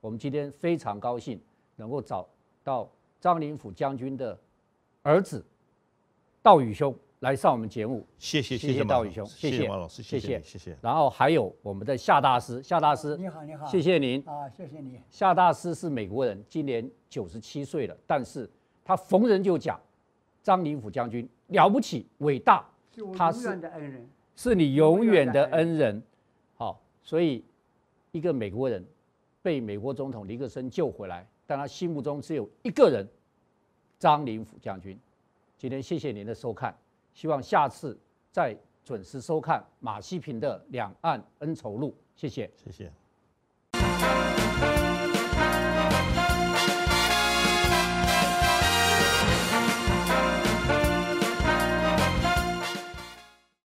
[SPEAKER 1] 我们今天非常高兴能够找到张灵甫将军的儿子道宇兄来上我们节目。
[SPEAKER 5] 谢谢
[SPEAKER 1] 谢谢道宇兄，谢谢
[SPEAKER 5] 马老师，谢谢谢谢。
[SPEAKER 1] 然后还有我们的夏大师，夏大师，
[SPEAKER 6] 你好你好，
[SPEAKER 1] 谢谢您
[SPEAKER 6] 啊，谢谢你。
[SPEAKER 1] 夏大师是美国人，今年九十七岁了，但是他逢人就讲张灵甫将军了不起伟大，他是
[SPEAKER 6] 永远的恩人，
[SPEAKER 1] 是你永远的恩人。好，所以一个美国人。被美国总统尼克森救回来，但他心目中只有一个人，张灵甫将军。今天谢谢您的收看，希望下次再准时收看马西平的《两岸恩仇录》，谢谢，
[SPEAKER 5] 谢谢。